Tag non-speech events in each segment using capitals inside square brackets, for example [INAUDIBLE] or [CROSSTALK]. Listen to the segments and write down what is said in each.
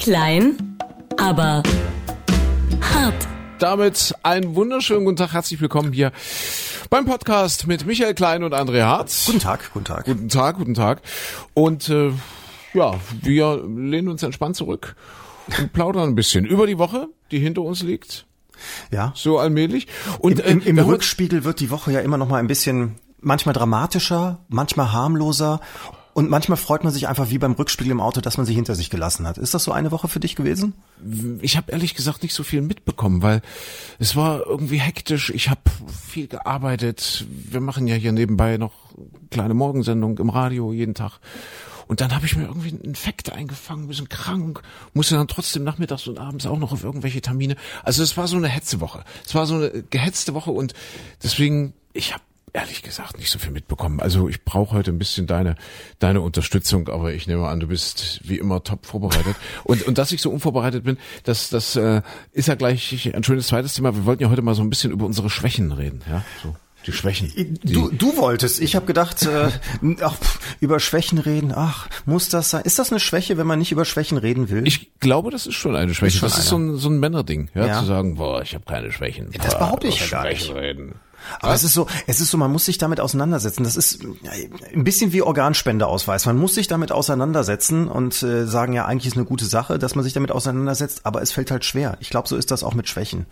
Klein, aber hart. Damit einen wunderschönen guten Tag, herzlich willkommen hier beim Podcast mit Michael Klein und André Harz. Guten Tag, guten Tag. Guten Tag, guten Tag. Und äh, ja, wir lehnen uns entspannt zurück und plaudern ein bisschen über die Woche, die hinter uns liegt. Ja. So allmählich. Und Im, im, im wir haben- Rückspiegel wird die Woche ja immer noch mal ein bisschen, manchmal dramatischer, manchmal harmloser und manchmal freut man sich einfach wie beim Rückspiegel im Auto, dass man sie hinter sich gelassen hat. Ist das so eine Woche für dich gewesen? ich habe ehrlich gesagt nicht so viel mitbekommen, weil es war irgendwie hektisch. Ich habe viel gearbeitet. Wir machen ja hier nebenbei noch kleine Morgensendung im Radio jeden Tag. Und dann habe ich mir irgendwie einen Infekt eingefangen, ein bisschen krank, musste dann trotzdem nachmittags und abends auch noch auf irgendwelche Termine. Also es war so eine Hetzewoche. Es war so eine gehetzte Woche und deswegen, ich habe ehrlich gesagt nicht so viel mitbekommen. Also ich brauche heute ein bisschen deine deine Unterstützung, aber ich nehme an, du bist wie immer top vorbereitet. [LAUGHS] Und und dass ich so unvorbereitet bin, das das äh, ist ja gleich ein schönes zweites Thema. Wir wollten ja heute mal so ein bisschen über unsere Schwächen reden, ja, so die Schwächen. Die, Du, du wolltest. Ich habe gedacht, äh, ach, über Schwächen reden. Ach, muss das sein? Ist das eine Schwäche, wenn man nicht über Schwächen reden will? ich glaube, das ist schon eine Schwäche. schon das ist so ein, so ein Männerding, ja, Ja. zu sagen, boah, ich habe keine Schwächen. das Boah, behaupte ich ja gar nicht. Schwächen reden. Aber es ist so, es ist so, man muss sich damit auseinandersetzen. Das ist ein bisschen wie Organspendeausweis. Man muss sich damit auseinandersetzen und äh, sagen, ja, eigentlich ist eine gute Sache, dass man sich damit auseinandersetzt, aber es fällt halt schwer. Ich glaube, so ist das auch mit Schwächen.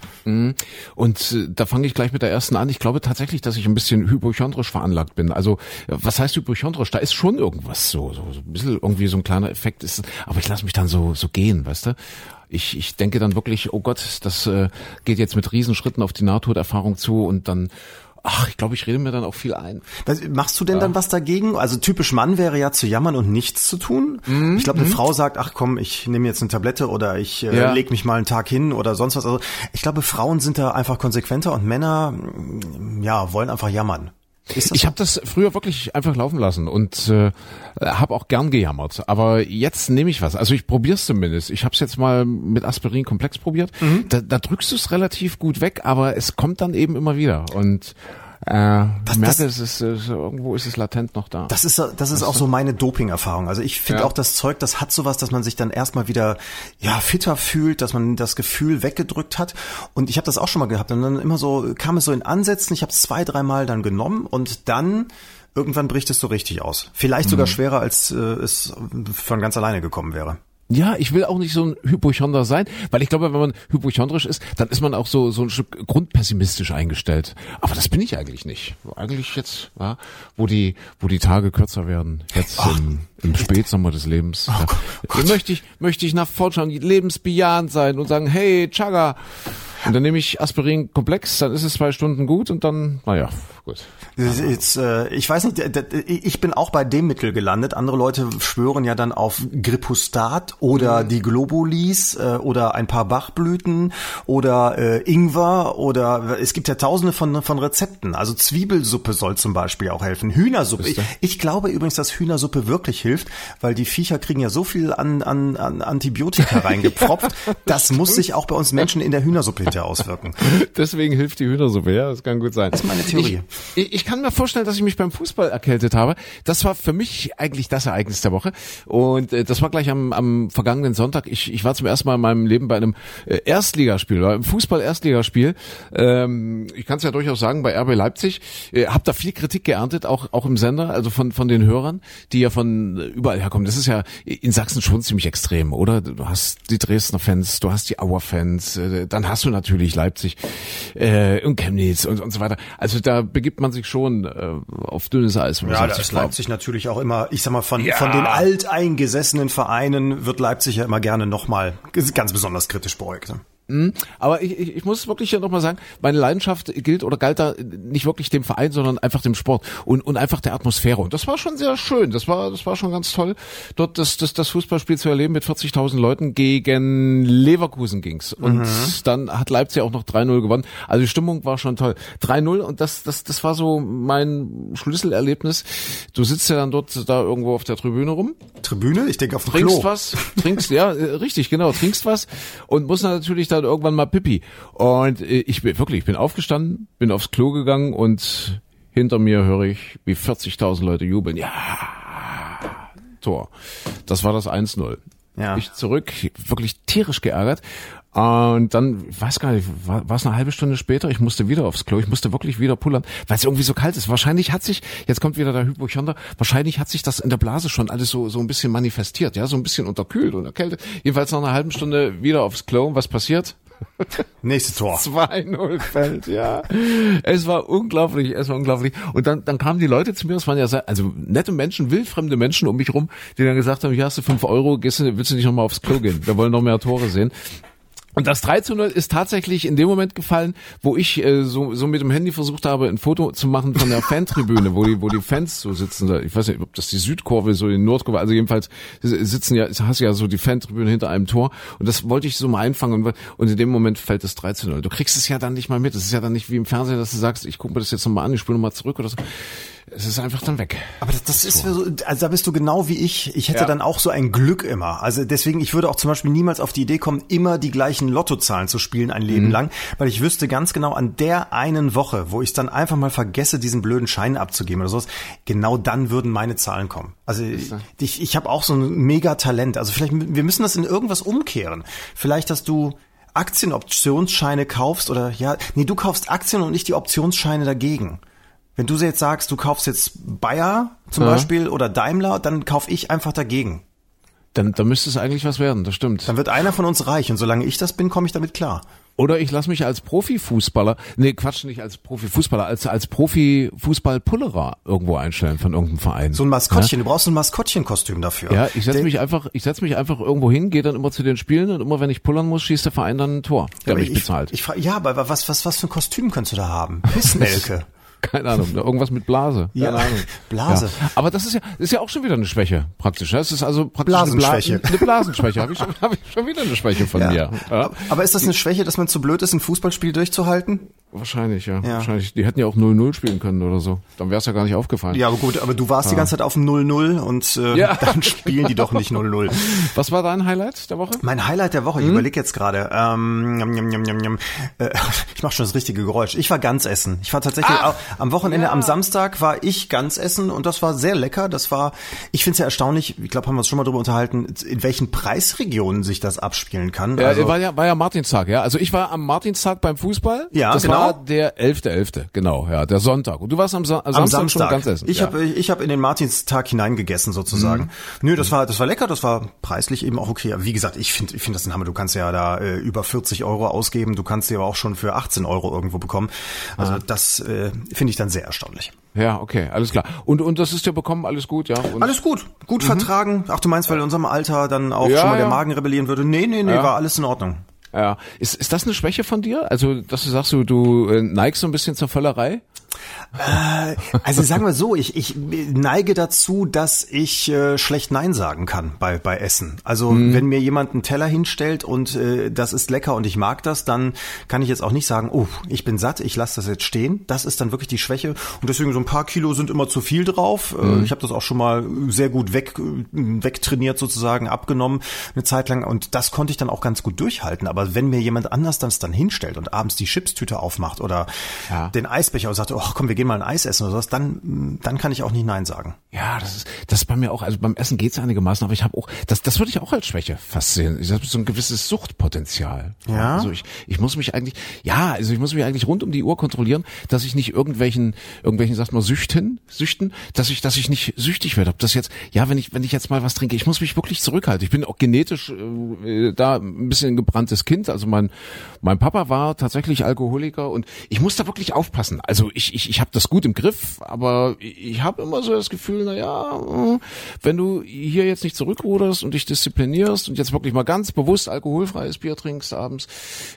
Und äh, da fange ich gleich mit der ersten an. Ich glaube tatsächlich, dass ich ein bisschen hypochondrisch veranlagt bin. Also was heißt hypochondrisch? Da ist schon irgendwas so, so, so ein bisschen irgendwie so ein kleiner Effekt ist. Aber ich lasse mich dann so so gehen, weißt du? Ich, ich denke dann wirklich, oh Gott, das äh, geht jetzt mit Riesenschritten auf die Nahtoderfahrung zu und dann, ach, ich glaube, ich rede mir dann auch viel ein. Was, machst du denn dann was dagegen? Also typisch Mann wäre ja zu jammern und nichts zu tun. Mhm, Ich glaube, eine Frau sagt, ach komm, ich nehme jetzt eine Tablette oder ich äh, Ja. leg mich mal einen Tag hin oder sonst was. Also ich glaube, Frauen sind da einfach konsequenter und Männer, mm, ja, wollen einfach jammern. Ich habe das früher wirklich einfach laufen lassen und äh, habe auch gern gejammert. Aber jetzt nehme ich was. Also ich probiere es zumindest. Ich habe es jetzt mal mit Aspirin komplex probiert. Mhm. Da, da drückst du es relativ gut weg, aber es kommt dann eben immer wieder. Und äh, ich merke, ist, es ist, irgendwo ist es latent noch da. Das ist, das ist auch so meine Doping-Erfahrung. Also ich finde Ja. auch das Zeug, das hat sowas, dass man sich dann erstmal wieder ja fitter fühlt, dass man das Gefühl weggedrückt hat. Und ich habe das auch schon mal gehabt. Und dann immer so kam es so in Ansätzen. Ich habe es zwei, dreimal dann genommen und dann irgendwann bricht es so richtig aus. Vielleicht sogar schwerer, als äh, es von ganz alleine gekommen wäre. Ja, ich will auch nicht so ein Hypochonder sein, weil ich glaube, wenn man hypochondrisch ist, dann ist man auch so so ein Stück grundpessimistisch eingestellt. Aber das bin ich eigentlich nicht. Eigentlich jetzt, ja, wo die wo die Tage kürzer werden, jetzt im, im Spätsommer des Lebens, ja, möchte ich möchte ich nach vorne schauen, lebensbejahend sein und sagen, hey, Chaga. Und dann nehme ich Aspirin komplex, dann ist es zwei Stunden gut und dann, naja, gut. Jetzt, äh, ich weiß nicht, ich bin auch bei dem Mittel gelandet. Andere Leute schwören ja dann auf Gripustat oder die Globulis äh, oder ein paar Bachblüten oder äh, Ingwer oder es gibt ja tausende von, von Rezepten. Also Zwiebelsuppe soll zum Beispiel auch helfen. Hühnersuppe. Ich, ich glaube übrigens, dass Hühnersuppe wirklich hilft, weil die Viecher kriegen ja so viel an, an, an Antibiotika [LAUGHS] reingepropft. Das muss sich auch bei uns Menschen in der Hühnersuppe hinterher auswirken. [LAUGHS] Deswegen hilft die Hühnersuppe, ja, das kann gut sein. Das ist meine Theorie. Ich, ich, kann mir vorstellen, dass ich mich beim Fußball erkältet habe. Das war für mich eigentlich das Ereignis der Woche. Und äh, das war gleich am, am vergangenen Sonntag. Ich, ich war zum ersten Mal in meinem Leben bei einem äh, Erstligaspiel, beim Fußball-Erstligaspiel. Ähm, ich kann es ja durchaus sagen, bei RB Leipzig. Äh, hab da viel Kritik geerntet, auch, auch im Sender, also von, von den Hörern, die ja von überall herkommen. Das ist ja in Sachsen schon ziemlich extrem, oder? Du hast die Dresdner Fans, du hast die Auer Fans, äh, dann hast du natürlich Leipzig äh, und Chemnitz und, und so weiter. Also da begibt man sich schon äh, auf dünnes Eis. Ja, sagt, da ist glaub- Leipzig natürlich auch immer, ich sag mal, von, Ja. von den alteingesessenen Vereinen wird Leipzig ja immer gerne nochmal ganz besonders kritisch beäugt. ne? Aber ich, ich, ich muss wirklich ja nochmal sagen, meine Leidenschaft gilt oder galt da nicht wirklich dem Verein, sondern einfach dem Sport und, und einfach der Atmosphäre. Und das war schon sehr schön. Das war, das war schon ganz toll, dort das, das, das Fußballspiel zu erleben mit 40.000 Leuten gegen Leverkusen ging's. Und dann hat Leipzig auch noch 3-0 gewonnen. Also die Stimmung war schon toll. 3-0 und das, das, das war so mein Schlüsselerlebnis. Du sitzt ja dann dort da irgendwo auf der Tribüne rum Tribüne, ich denke auf dem trinkst Klo. was, trinkst, ja, äh, richtig, genau, trinkst was und musst dann natürlich dann irgendwann mal Pipi. Und äh, ich bin wirklich, ich bin aufgestanden, bin aufs Klo gegangen und hinter mir höre ich, wie 40.000 Leute jubeln. Ja, Tor. Das war das 1-0. Ja. Ich zurück, wirklich tierisch geärgert. Und dann, ich weiß gar nicht, war, war es eine halbe Stunde später, ich musste wieder aufs Klo, ich musste wirklich wieder pullern, weil es irgendwie so kalt ist. Wahrscheinlich hat sich, jetzt kommt wieder der Hypochonder, wahrscheinlich hat sich das in der Blase schon alles so, so ein bisschen manifestiert, ja, so ein bisschen unterkühlt und erkältet. Jedenfalls nach einer halben Stunde wieder aufs Klo. Was passiert? [LAUGHS] Nächstes Tor. 2-0 fällt, ja. Es war unglaublich, es war unglaublich. Und dann, dann kamen die Leute zu mir, es waren ja sehr, also nette Menschen, wildfremde Menschen um mich rum, die dann gesagt haben, hier hast du fünf Euro, gehst willst du nicht nochmal aufs Klo gehen? Wir wollen noch mehr Tore sehen. Und das 3 zu 0 ist tatsächlich in dem Moment gefallen, wo ich äh, so, so mit dem Handy versucht habe, ein Foto zu machen von der Fantribüne, wo die, wo die Fans so sitzen. Ich weiß nicht, ob das die Südkurve ist oder die Nordkurve. Also jedenfalls sitzen ja, hast ja so die Fantribüne hinter einem Tor. Und das wollte ich so mal einfangen. Und, und in dem Moment fällt es 3 zu 0. Du kriegst es ja dann nicht mal mit. Es ist ja dann nicht wie im Fernsehen, dass du sagst, ich gucke mir das jetzt nochmal an, ich spule nochmal zurück oder so. Es ist einfach dann weg. Aber das, das ist so, also da bist du genau wie ich. Ich hätte Ja. dann auch so ein Glück immer. Also deswegen, ich würde auch zum Beispiel niemals auf die Idee kommen, immer die gleichen Lottozahlen zu spielen ein Leben lang, weil ich wüsste ganz genau an der einen Woche, wo ich dann einfach mal vergesse, diesen blöden Schein abzugeben oder sowas, genau dann würden meine Zahlen kommen. Also ich, ich habe auch so ein mega Talent. Also vielleicht, wir müssen das in irgendwas umkehren. Vielleicht, dass du Aktienoptionsscheine kaufst oder ja, nee, du kaufst Aktien und nicht die Optionsscheine dagegen. Wenn du jetzt sagst, du kaufst jetzt Bayer zum Ja. Beispiel oder Daimler, dann kauf ich einfach dagegen. Dann, dann müsste es eigentlich was werden, das stimmt. Dann wird einer von uns reich und solange ich das bin, komme ich damit klar. Oder ich lasse mich als Profifußballer, nee, Quatsch, nicht als Profifußballer, als, als Profifußballpullerer irgendwo einstellen von irgendeinem Verein. So ein Maskottchen, du brauchst ein Maskottchenkostüm dafür. Ja, ich setze mich einfach, ich setze mich einfach irgendwo hin, gehe dann immer zu den Spielen und immer wenn ich pullern muss, schießt der Verein dann ein Tor, der aber mich ich, bezahlt. Ich, frage, ja, aber was, was, was für ein Kostüm könntest du da haben? Pissnelke. [LAUGHS] Keine Ahnung, irgendwas mit Blase. Ja, Keine Ahnung. Blase. Ja. Aber das ist ja, das ist ja auch schon wieder eine Schwäche, praktisch. Das ist also praktisch Blasenschwäche. Eine, Bla eine Blasenschwäche. Habe ich, schon- [LAUGHS] hab ich schon wieder eine Schwäche von mir. Ja. Aber ist das eine Schwäche, dass man zu blöd ist, ein Fußballspiel durchzuhalten? Wahrscheinlich, ja. Ja. Wahrscheinlich. Die hätten ja auch 0-0 spielen können oder so. Dann wäre es ja gar nicht aufgefallen. Ja, aber gut, aber du warst die ganze Zeit auf dem 0-0 und äh, Ja. [LAUGHS] dann spielen die doch nicht 0-0. [LAUGHS] Was war dein Highlight der Woche? Mein Highlight der Woche, ich überlege jetzt gerade, ähm, njam, njam, njam, njam. Äh, [LAUGHS] ich mache schon das richtige Geräusch. Ich war ganz essen. Ich war tatsächlich Ach, auch, am Wochenende, ja. am Samstag war ich ganz essen und das war sehr lecker. Das war, ich finde es ja erstaunlich, ich glaube, haben wir uns schon mal darüber unterhalten, in welchen Preisregionen sich das abspielen kann. Ja, Also- war ja, war ja Martinstag, ja. Also ich war am Martinstag beim Fußball. Ja, das genau. War der 11.11., genau, ja, der Sonntag. Und du warst am, Sa am Samstag, schon ganz essen. Ich ja. habe ich hab in den Martinstag hineingegessen sozusagen. Mhm. Nö, das war das war lecker, das war preislich eben auch okay. Aber wie gesagt, ich finde ich finde das ein Hammer. Du kannst ja da äh, über 40 Euro ausgeben, du kannst sie aber auch schon für 18 Euro irgendwo bekommen. Also das äh, finde ich dann sehr erstaunlich. ja, okay, alles klar. Und, und das ist dir bekommen, alles gut, ja? Und Alles gut, gut vertragen. Ach, du meinst, weil in unserem Alter dann auch Mhm. Ja, schon mal der ja. Magen rebellieren würde? Nee, nee, nee, Ja. war alles in Ordnung. Ja. Ist, ist das eine Schwäche von dir? Also, dass du sagst, du, du äh, neigst so ein bisschen zur Völlerei? Also sagen wir so, ich, ich neige dazu, dass ich äh, schlecht Nein sagen kann bei, bei Essen. Also Mhm. wenn mir jemand einen Teller hinstellt und äh, das ist lecker und ich mag das, dann kann ich jetzt auch nicht sagen, oh, ich bin satt, ich lasse das jetzt stehen. Das ist dann wirklich die Schwäche. Und deswegen so ein paar Kilo sind immer zu viel drauf. Äh, Mhm. Ich habe das auch schon mal sehr gut weg, äh, wegtrainiert sozusagen, abgenommen eine Zeit lang. Und das konnte ich dann auch ganz gut durchhalten. Aber wenn mir jemand anders das dann hinstellt und abends die Chipstüte aufmacht oder Ja. den Eisbecher und sagt, oh komm, wir gehen mal ein Eis essen oder sowas, dann, dann kann ich auch nicht Nein sagen. Ja, das ist, das ist bei mir auch, also beim Essen geht's einigermaßen, aber ich habe auch, das, das würde ich auch als Schwäche fast sehen. Ich habe so ein gewisses Suchtpotenzial. Ja? Also ich, ich muss mich eigentlich, ja, also ich muss mich eigentlich rund um die Uhr kontrollieren, dass ich nicht irgendwelchen, irgendwelchen, sagt man, Süchten, Süchten, dass ich, dass ich nicht süchtig werde. Ob das jetzt, ja, wenn ich, wenn ich jetzt mal was trinke, ich muss mich wirklich zurückhalten. Ich bin auch genetisch äh, da ein bisschen ein gebranntes Kind. Also mein, mein Papa war tatsächlich Alkoholiker und ich muss da wirklich aufpassen. Also ich, ich, ich habe das gut im Griff, aber ich habe immer so das Gefühl, na ja, äh, wenn du hier jetzt nicht zurückruderst und dich disziplinierst und jetzt wirklich mal ganz bewusst alkoholfreies Bier trinkst abends,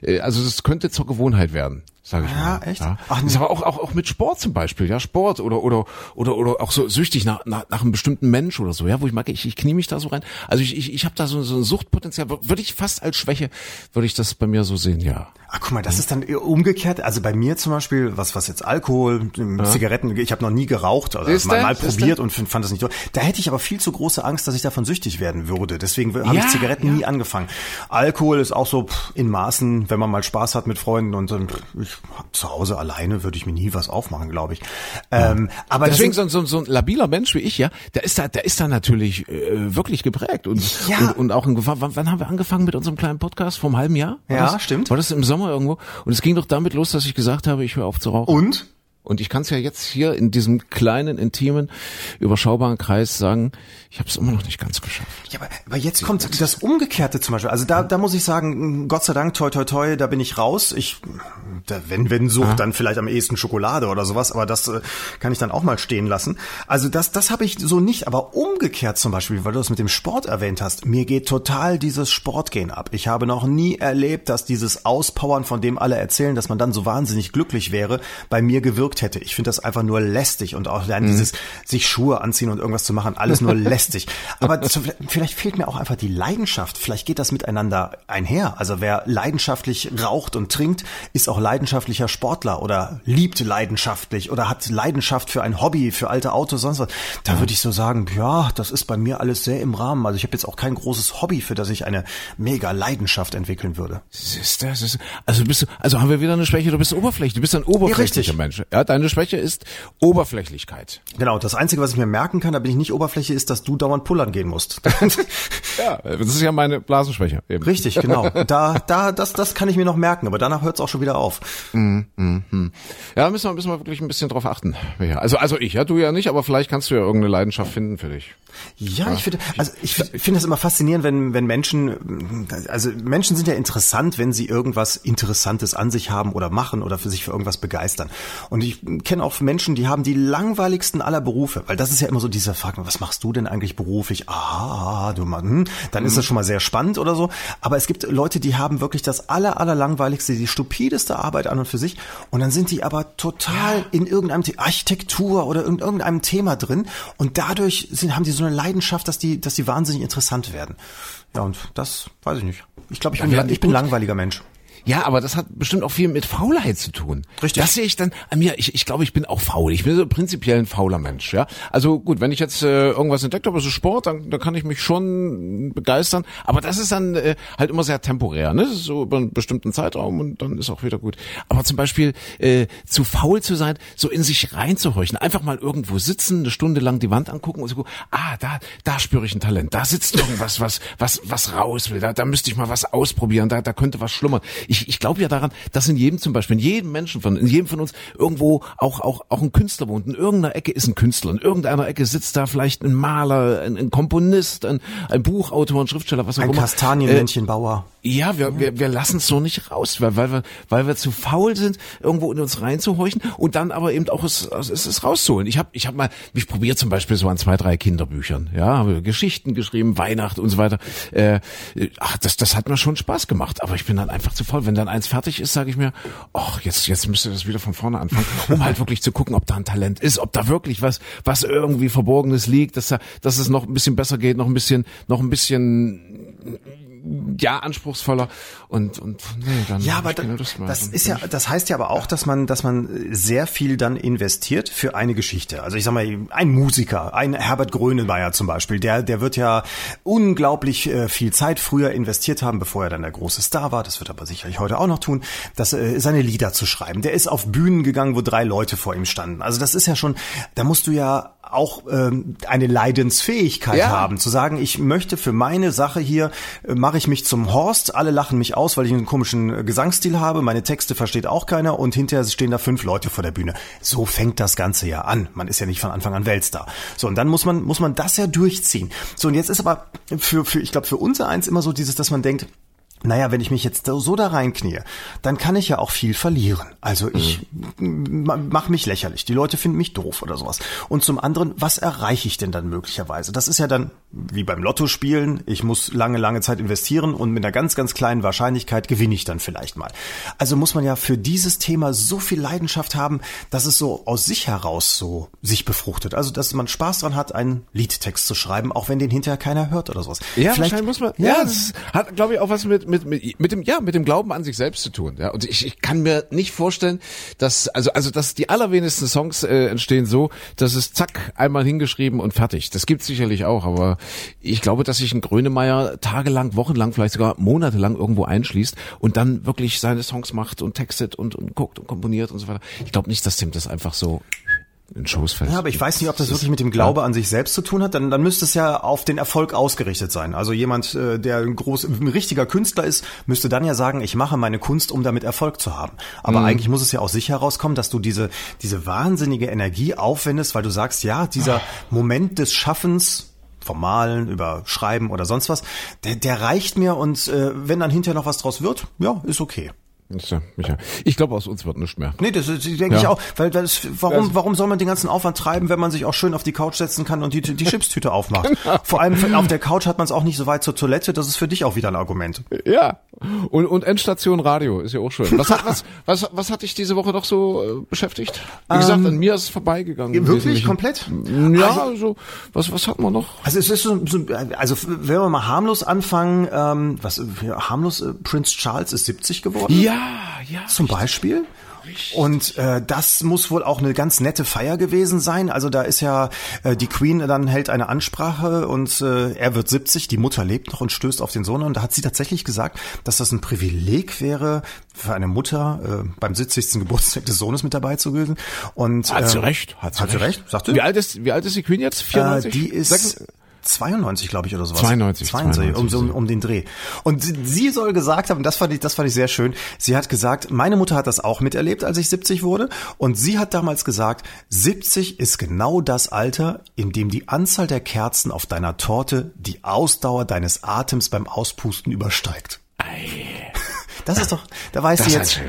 äh, also das könnte zur Gewohnheit werden. Sag ich Ja, mal. echt? Ja. Ach, das ist aber auch, auch, auch mit Sport zum Beispiel, ja, Sport oder, oder, oder, oder auch so süchtig nach, nach, nach einem bestimmten Mensch oder so, ja, wo ich merke, ich, ich knie mich da so rein. Also ich, ich, ich habe da so, so ein Suchtpotenzial, würde ich fast als Schwäche, würde ich das bei mir so sehen, ja. Ach, guck mal, das ist dann umgekehrt. Also bei mir zum Beispiel, was, was jetzt Alkohol Alkohol, ja. Zigaretten. Ich habe noch nie geraucht, also mal, mal probiert und fand das nicht toll. Da hätte ich aber viel zu große Angst, dass ich davon süchtig werden würde. Deswegen habe ja, ich Zigaretten ja. nie angefangen. Alkohol ist auch so in Maßen, wenn man mal Spaß hat mit Freunden und dann ich, zu Hause alleine würde ich mir nie was aufmachen, glaube ich. Ähm, aber deswegen so, so, so ein labiler Mensch wie ich, ja, der ist da, der ist da natürlich äh, wirklich geprägt und, ja. und, und auch in Gefahr. Wann, wann haben wir angefangen mit unserem kleinen Podcast? Vor einem halben Jahr? War ja, das? stimmt. War das im Sommer irgendwo? Und es ging doch damit los, dass ich gesagt habe, ich höre auf zu rauchen. Und? Und ich kann es ja jetzt hier in diesem kleinen, intimen, überschaubaren Kreis sagen, ich habe es immer noch nicht ganz geschafft. Ja, aber, aber jetzt kommt das Umgekehrte zum Beispiel. Also da, da muss ich sagen, Gott sei Dank, toi toi toi, da bin ich raus. Ich, da, wenn, wenn sucht, ah. dann vielleicht am ehesten Schokolade oder sowas, aber das äh, kann ich dann auch mal stehen lassen. Also das, das habe ich so nicht. Aber umgekehrt zum Beispiel, weil du das mit dem Sport erwähnt hast, mir geht total dieses Sportgehen ab. Ich habe noch nie erlebt, dass dieses Auspowern, von dem alle erzählen, dass man dann so wahnsinnig glücklich wäre, bei mir gewirkt gewirkt hätte. Ich finde das einfach nur lästig und auch dann mhm. dieses sich Schuhe anziehen und irgendwas zu machen, alles nur [LAUGHS] lästig. Aber zu, vielleicht fehlt mir auch einfach die Leidenschaft. Vielleicht geht das miteinander einher. Also wer leidenschaftlich raucht und trinkt, ist auch leidenschaftlicher Sportler oder liebt leidenschaftlich oder hat Leidenschaft für ein Hobby, für alte Autos, sonst was. Da würde ich so sagen, ja, das ist bei mir alles sehr im Rahmen. Also ich habe jetzt auch kein großes Hobby, für das ich eine mega Leidenschaft entwickeln würde. Ist, also bist du, also haben wir wieder eine Schwäche, du bist oberflächlich, du bist ein oberflächlicher ja, Mensch. Ja, deine Schwäche ist Oberflächlichkeit. Genau, das Einzige, was ich mir merken kann, da bin ich nicht Oberfläche, ist, dass du dauernd pullern gehen musst. [LAUGHS] ja, das ist ja meine Blasenschwäche. Eben. Richtig, genau. [LAUGHS] Da, da, das, das kann ich mir noch merken, aber danach hört es auch schon wieder auf. Mm, mm, mm. Ja, da müssen wir, müssen wir wirklich ein bisschen drauf achten. Also, also ich, ja, du ja nicht, aber vielleicht kannst du ja irgendeine Leidenschaft finden für dich. Ja, ich finde, also ich finde es immer faszinierend, wenn, wenn Menschen, also Menschen sind ja interessant, wenn sie irgendwas Interessantes an sich haben oder machen oder für sich für irgendwas begeistern. Und ich kenne auch Menschen, die haben die langweiligsten aller Berufe, weil das ist ja immer so diese Frage, was machst du denn eigentlich beruflich? Ah, du Mann, hm, dann ist das schon mal sehr spannend oder so. Aber es gibt Leute, die haben wirklich das aller, aller langweiligste, die stupideste Arbeit an und für sich. Und dann sind die aber total in irgendeinem Architektur oder in irgendeinem Thema drin. Und dadurch sind, haben die so eine Leidenschaft, dass die, dass die wahnsinnig interessant werden. Ja, und das weiß ich nicht. Ich glaube, ich, bin, ich bin langweiliger Mensch. Ja, aber das hat bestimmt auch viel mit Faulheit zu tun. Richtig. Das sehe ich dann an mir. Ich, ich glaube, ich bin auch faul. Ich bin so prinzipiell ein fauler Mensch. Ja, also gut, wenn ich jetzt äh, irgendwas entdeckt habe, so Sport, dann, dann kann ich mich schon begeistern. Aber das ist dann äh, halt immer sehr temporär. Ne? Das ist so über einen bestimmten Zeitraum und dann ist auch wieder gut. Aber zum Beispiel äh, zu faul zu sein, so in sich reinzuhorchen, einfach mal irgendwo sitzen, eine Stunde lang die Wand angucken und so, ah, da, da spüre ich ein Talent. Da sitzt irgendwas, was, was, was raus will. Da, da müsste ich mal was ausprobieren. Da, da könnte was schlummern ich, ich glaube ja daran, dass in jedem zum Beispiel, in jedem Menschen von, in jedem von uns irgendwo auch, auch, auch ein Künstler wohnt. In irgendeiner Ecke ist ein Künstler. In irgendeiner Ecke sitzt da vielleicht ein Maler, ein, ein Komponist, ein, ein Buchautor, ein Schriftsteller, was auch ein immer. Ein Kastanienmännchenbauer. Äh, ja, wir, wir, wir lassen es so nicht raus, weil, weil, wir, weil wir zu faul sind, irgendwo in uns reinzuhorchen und dann aber eben auch es, es, es rauszuholen. Ich habe ich hab mal, mich probiert zum Beispiel so an zwei, drei Kinderbüchern, ja, habe Geschichten geschrieben, Weihnacht und so weiter. Äh, ach, das, das hat mir schon Spaß gemacht, aber ich bin dann einfach zu faul. Wenn dann eins fertig ist, sage ich mir, ach, jetzt, jetzt müsste das wieder von vorne anfangen, um halt wirklich zu gucken, ob da ein Talent ist, ob da wirklich was, was irgendwie Verborgenes liegt, dass da, dass es noch ein bisschen besser geht, noch ein bisschen, noch ein bisschen ja anspruchsvoller und und nee, dann ja, aber da, das ist ja das heißt ja aber auch, dass man dass man sehr viel dann investiert für eine Geschichte. Also ich sag mal ein Musiker, ein Herbert Grönemeyer zum Beispiel, der der wird ja unglaublich äh, viel Zeit früher investiert haben, bevor er dann der große Star war. Das wird er aber sicherlich heute auch noch tun, das äh, seine Lieder zu schreiben. Der ist auf Bühnen gegangen, wo drei Leute vor ihm standen. Also das ist ja schon, da musst du ja auch ähm, eine Leidensfähigkeit ja. haben, zu sagen, ich möchte für meine Sache hier, äh, mache ich mich zum Horst, alle lachen mich aus, weil ich einen komischen äh, Gesangsstil habe, meine Texte versteht auch keiner und hinterher stehen da fünf Leute vor der Bühne. So fängt das Ganze ja an. Man ist ja nicht von Anfang an Weltstar. So, und dann muss man, muss man das ja durchziehen. So, und jetzt ist aber für, für ich glaube, für unser eins immer so dieses, dass man denkt, naja, wenn ich mich jetzt so da reinknie, dann kann ich ja auch viel verlieren. Also ich mhm. mache mich lächerlich. Die Leute finden mich doof oder sowas. Und zum anderen, was erreiche ich denn dann möglicherweise? Das ist ja dann wie beim Lotto spielen. Ich muss lange, lange Zeit investieren und mit einer ganz, ganz kleinen Wahrscheinlichkeit gewinne ich dann vielleicht mal. Also muss man ja für dieses Thema so viel Leidenschaft haben, dass es so aus sich heraus so sich befruchtet. Also, dass man Spaß dran hat, einen Liedtext zu schreiben, auch wenn den hinterher keiner hört oder sowas. Ja, vielleicht muss man, ja, ja das hat, glaube ich, auch was mit mit, mit, mit dem, ja, mit dem Glauben an sich selbst zu tun. Ja, und ich, ich kann mir nicht vorstellen, dass, also, also, dass die allerwenigsten Songs äh, entstehen so, dass es zack einmal hingeschrieben und fertig. Das gibt's sicherlich auch, aber ich glaube, dass sich ein Grönemeyer tagelang, wochenlang, vielleicht sogar monatelang irgendwo einschließt und dann wirklich seine Songs macht und textet und, und guckt und komponiert und so weiter. Ich glaube nicht, dass dem das einfach so in Shows fällt. Ja, aber ich weiß nicht, ob das wirklich mit dem Glaube ja. an sich selbst zu tun hat. Dann, dann müsste es ja auf den Erfolg ausgerichtet sein. Also jemand, äh, der ein, groß, ein richtiger Künstler ist, müsste dann ja sagen, ich mache meine Kunst, um damit Erfolg zu haben. Aber mhm. eigentlich muss es ja aus sich herauskommen, dass du diese, diese wahnsinnige Energie aufwendest, weil du sagst, ja, dieser Moment des Schaffens, vom Malen über Schreiben oder sonst was, der, der reicht mir und äh, wenn dann hinterher noch was draus wird, ja, ist okay. Ich glaube, aus uns wird nichts mehr. Nee, das, das denke ja. ich auch. Weil das, warum, warum soll man den ganzen Aufwand treiben, wenn man sich auch schön auf die Couch setzen kann und die, die [LAUGHS] Chipstüte aufmacht? Genau. Vor allem auf der Couch hat man es auch nicht so weit zur Toilette. Das ist für dich auch wieder ein Argument. Ja. Und, und Endstation Radio ist ja auch schön. Was hat, was, was, was hat dich diese Woche noch so äh, beschäftigt? Wie gesagt, ähm, an mir ist es vorbeigegangen. Wirklich? Komplett? Ja, also, also, was, was hat man noch? Also es ist so, so also wenn wir mal harmlos anfangen, ähm, was, harmlos, äh, Prince Charles ist 70 geworden. Ja, ja. Zum Beispiel. Richtig. Und äh, das muss wohl auch eine ganz nette Feier gewesen sein. Also da ist ja äh, die Queen dann hält eine Ansprache und äh, er wird 70, die Mutter lebt noch und stößt auf den Sohn und da hat sie tatsächlich gesagt, dass das ein Privileg wäre für eine Mutter äh, beim 70. Geburtstag des Sohnes mit dabei zu gewesen. Und hat sie äh, recht, hat sie hat recht. recht, sagte. Wie alt ist wie alt ist die Queen jetzt? 94? Äh, die ist 6? 92, glaube ich, oder sowas. 92. 92, 92 um, um, um den Dreh. Und sie soll gesagt haben, das fand ich, das fand ich sehr schön. Sie hat gesagt, meine Mutter hat das auch miterlebt, als ich 70 wurde. Und sie hat damals gesagt, 70 ist genau das Alter, in dem die Anzahl der Kerzen auf deiner Torte die Ausdauer deines Atems beim Auspusten übersteigt. Ei. Das ist doch, da weißt das du jetzt,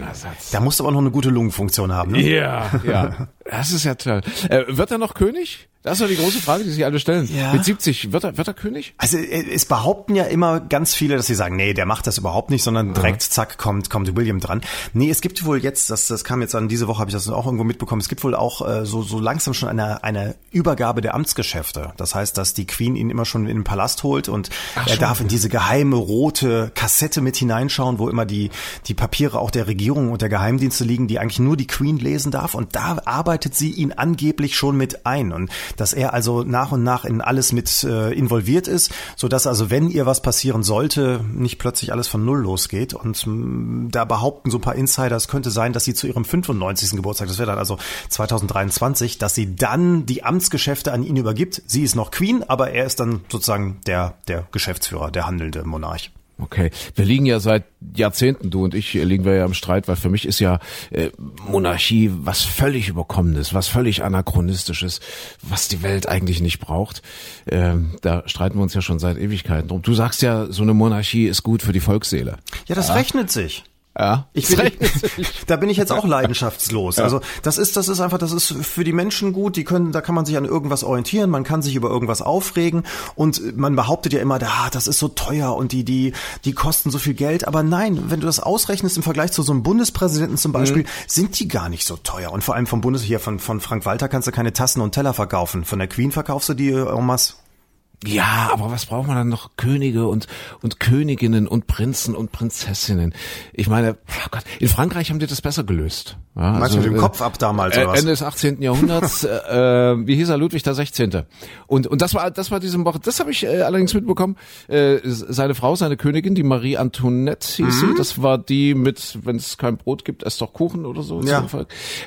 da musst du aber noch eine gute Lungenfunktion haben. Ne? Ja, ja. Das ist ja toll. Äh, wird er noch König? Das ist doch die große Frage, die sich alle stellen. Ja. Mit 70 wird er, wird er König? Also äh, es behaupten ja immer ganz viele, dass sie sagen, nee, der macht das überhaupt nicht, sondern direkt, ja. zack, kommt, kommt William dran. Nee, es gibt wohl jetzt, das, das kam jetzt an, diese Woche habe ich das auch irgendwo mitbekommen, es gibt wohl auch äh, so, so langsam schon eine, eine Übergabe der Amtsgeschäfte. Das heißt, dass die Queen ihn immer schon in den Palast holt und Ach, er schon. darf in diese geheime rote Kassette mit hineinschauen, wo immer die, die Papiere auch der Regierung und der Geheimdienste liegen, die eigentlich nur die Queen lesen darf. Und da arbeitet sie ihn angeblich schon mit ein. Und dass er also nach und nach in alles mit äh, involviert ist, so dass also wenn ihr was passieren sollte, nicht plötzlich alles von null losgeht. Und mh, mm, da behaupten so ein paar Insider, es könnte sein, dass sie zu ihrem 95. Geburtstag, das wäre dann also 2023, dass sie dann die Amtsgeschäfte an ihn übergibt. Sie ist noch Queen, aber er ist dann sozusagen der der Geschäftsführer, der handelnde Monarch. Okay, wir liegen ja seit Jahrzehnten, du und ich, liegen wir ja im Streit, weil für mich ist ja äh, Monarchie was völlig überkommenes, was völlig anachronistisches, was die Welt eigentlich nicht braucht. Ähm, da streiten wir uns ja schon seit Ewigkeiten drum. Du sagst ja, so eine Monarchie ist gut für die Volksseele. Ja, das ja. rechnet sich. Ja, ich bin, [LAUGHS] da bin ich jetzt auch leidenschaftslos. Ja. Also das ist, das ist einfach, das ist für die Menschen gut. Die können, da kann man sich an irgendwas orientieren, man kann sich über irgendwas aufregen und man behauptet ja immer, ah, das ist so teuer und die, die, die kosten so viel Geld. Aber nein, wenn du das ausrechnest im Vergleich zu so einem Bundespräsidenten zum Beispiel, mhm. sind die gar nicht so teuer. Und vor allem vom Bundes hier von von Frank Walter kannst du keine Tassen und Teller verkaufen. Von der Queen verkaufst du die en masse. Ja, aber was braucht man dann noch? Könige und, und Königinnen und Prinzen und Prinzessinnen. Ich meine, oh Gott, in Frankreich haben die das besser gelöst. Ja, Meinst also, mit dem Kopf ab damals oder was? Ende des 18. Jahrhunderts, [LAUGHS] äh, wie hieß er, Ludwig der 16. Und, und das war, das war diese Woche, das habe ich äh, allerdings mitbekommen, äh, seine Frau, seine Königin, die Marie Antoinette hieß mhm. sie, das war die mit, wenn es kein Brot gibt, esst doch Kuchen oder so. Ja.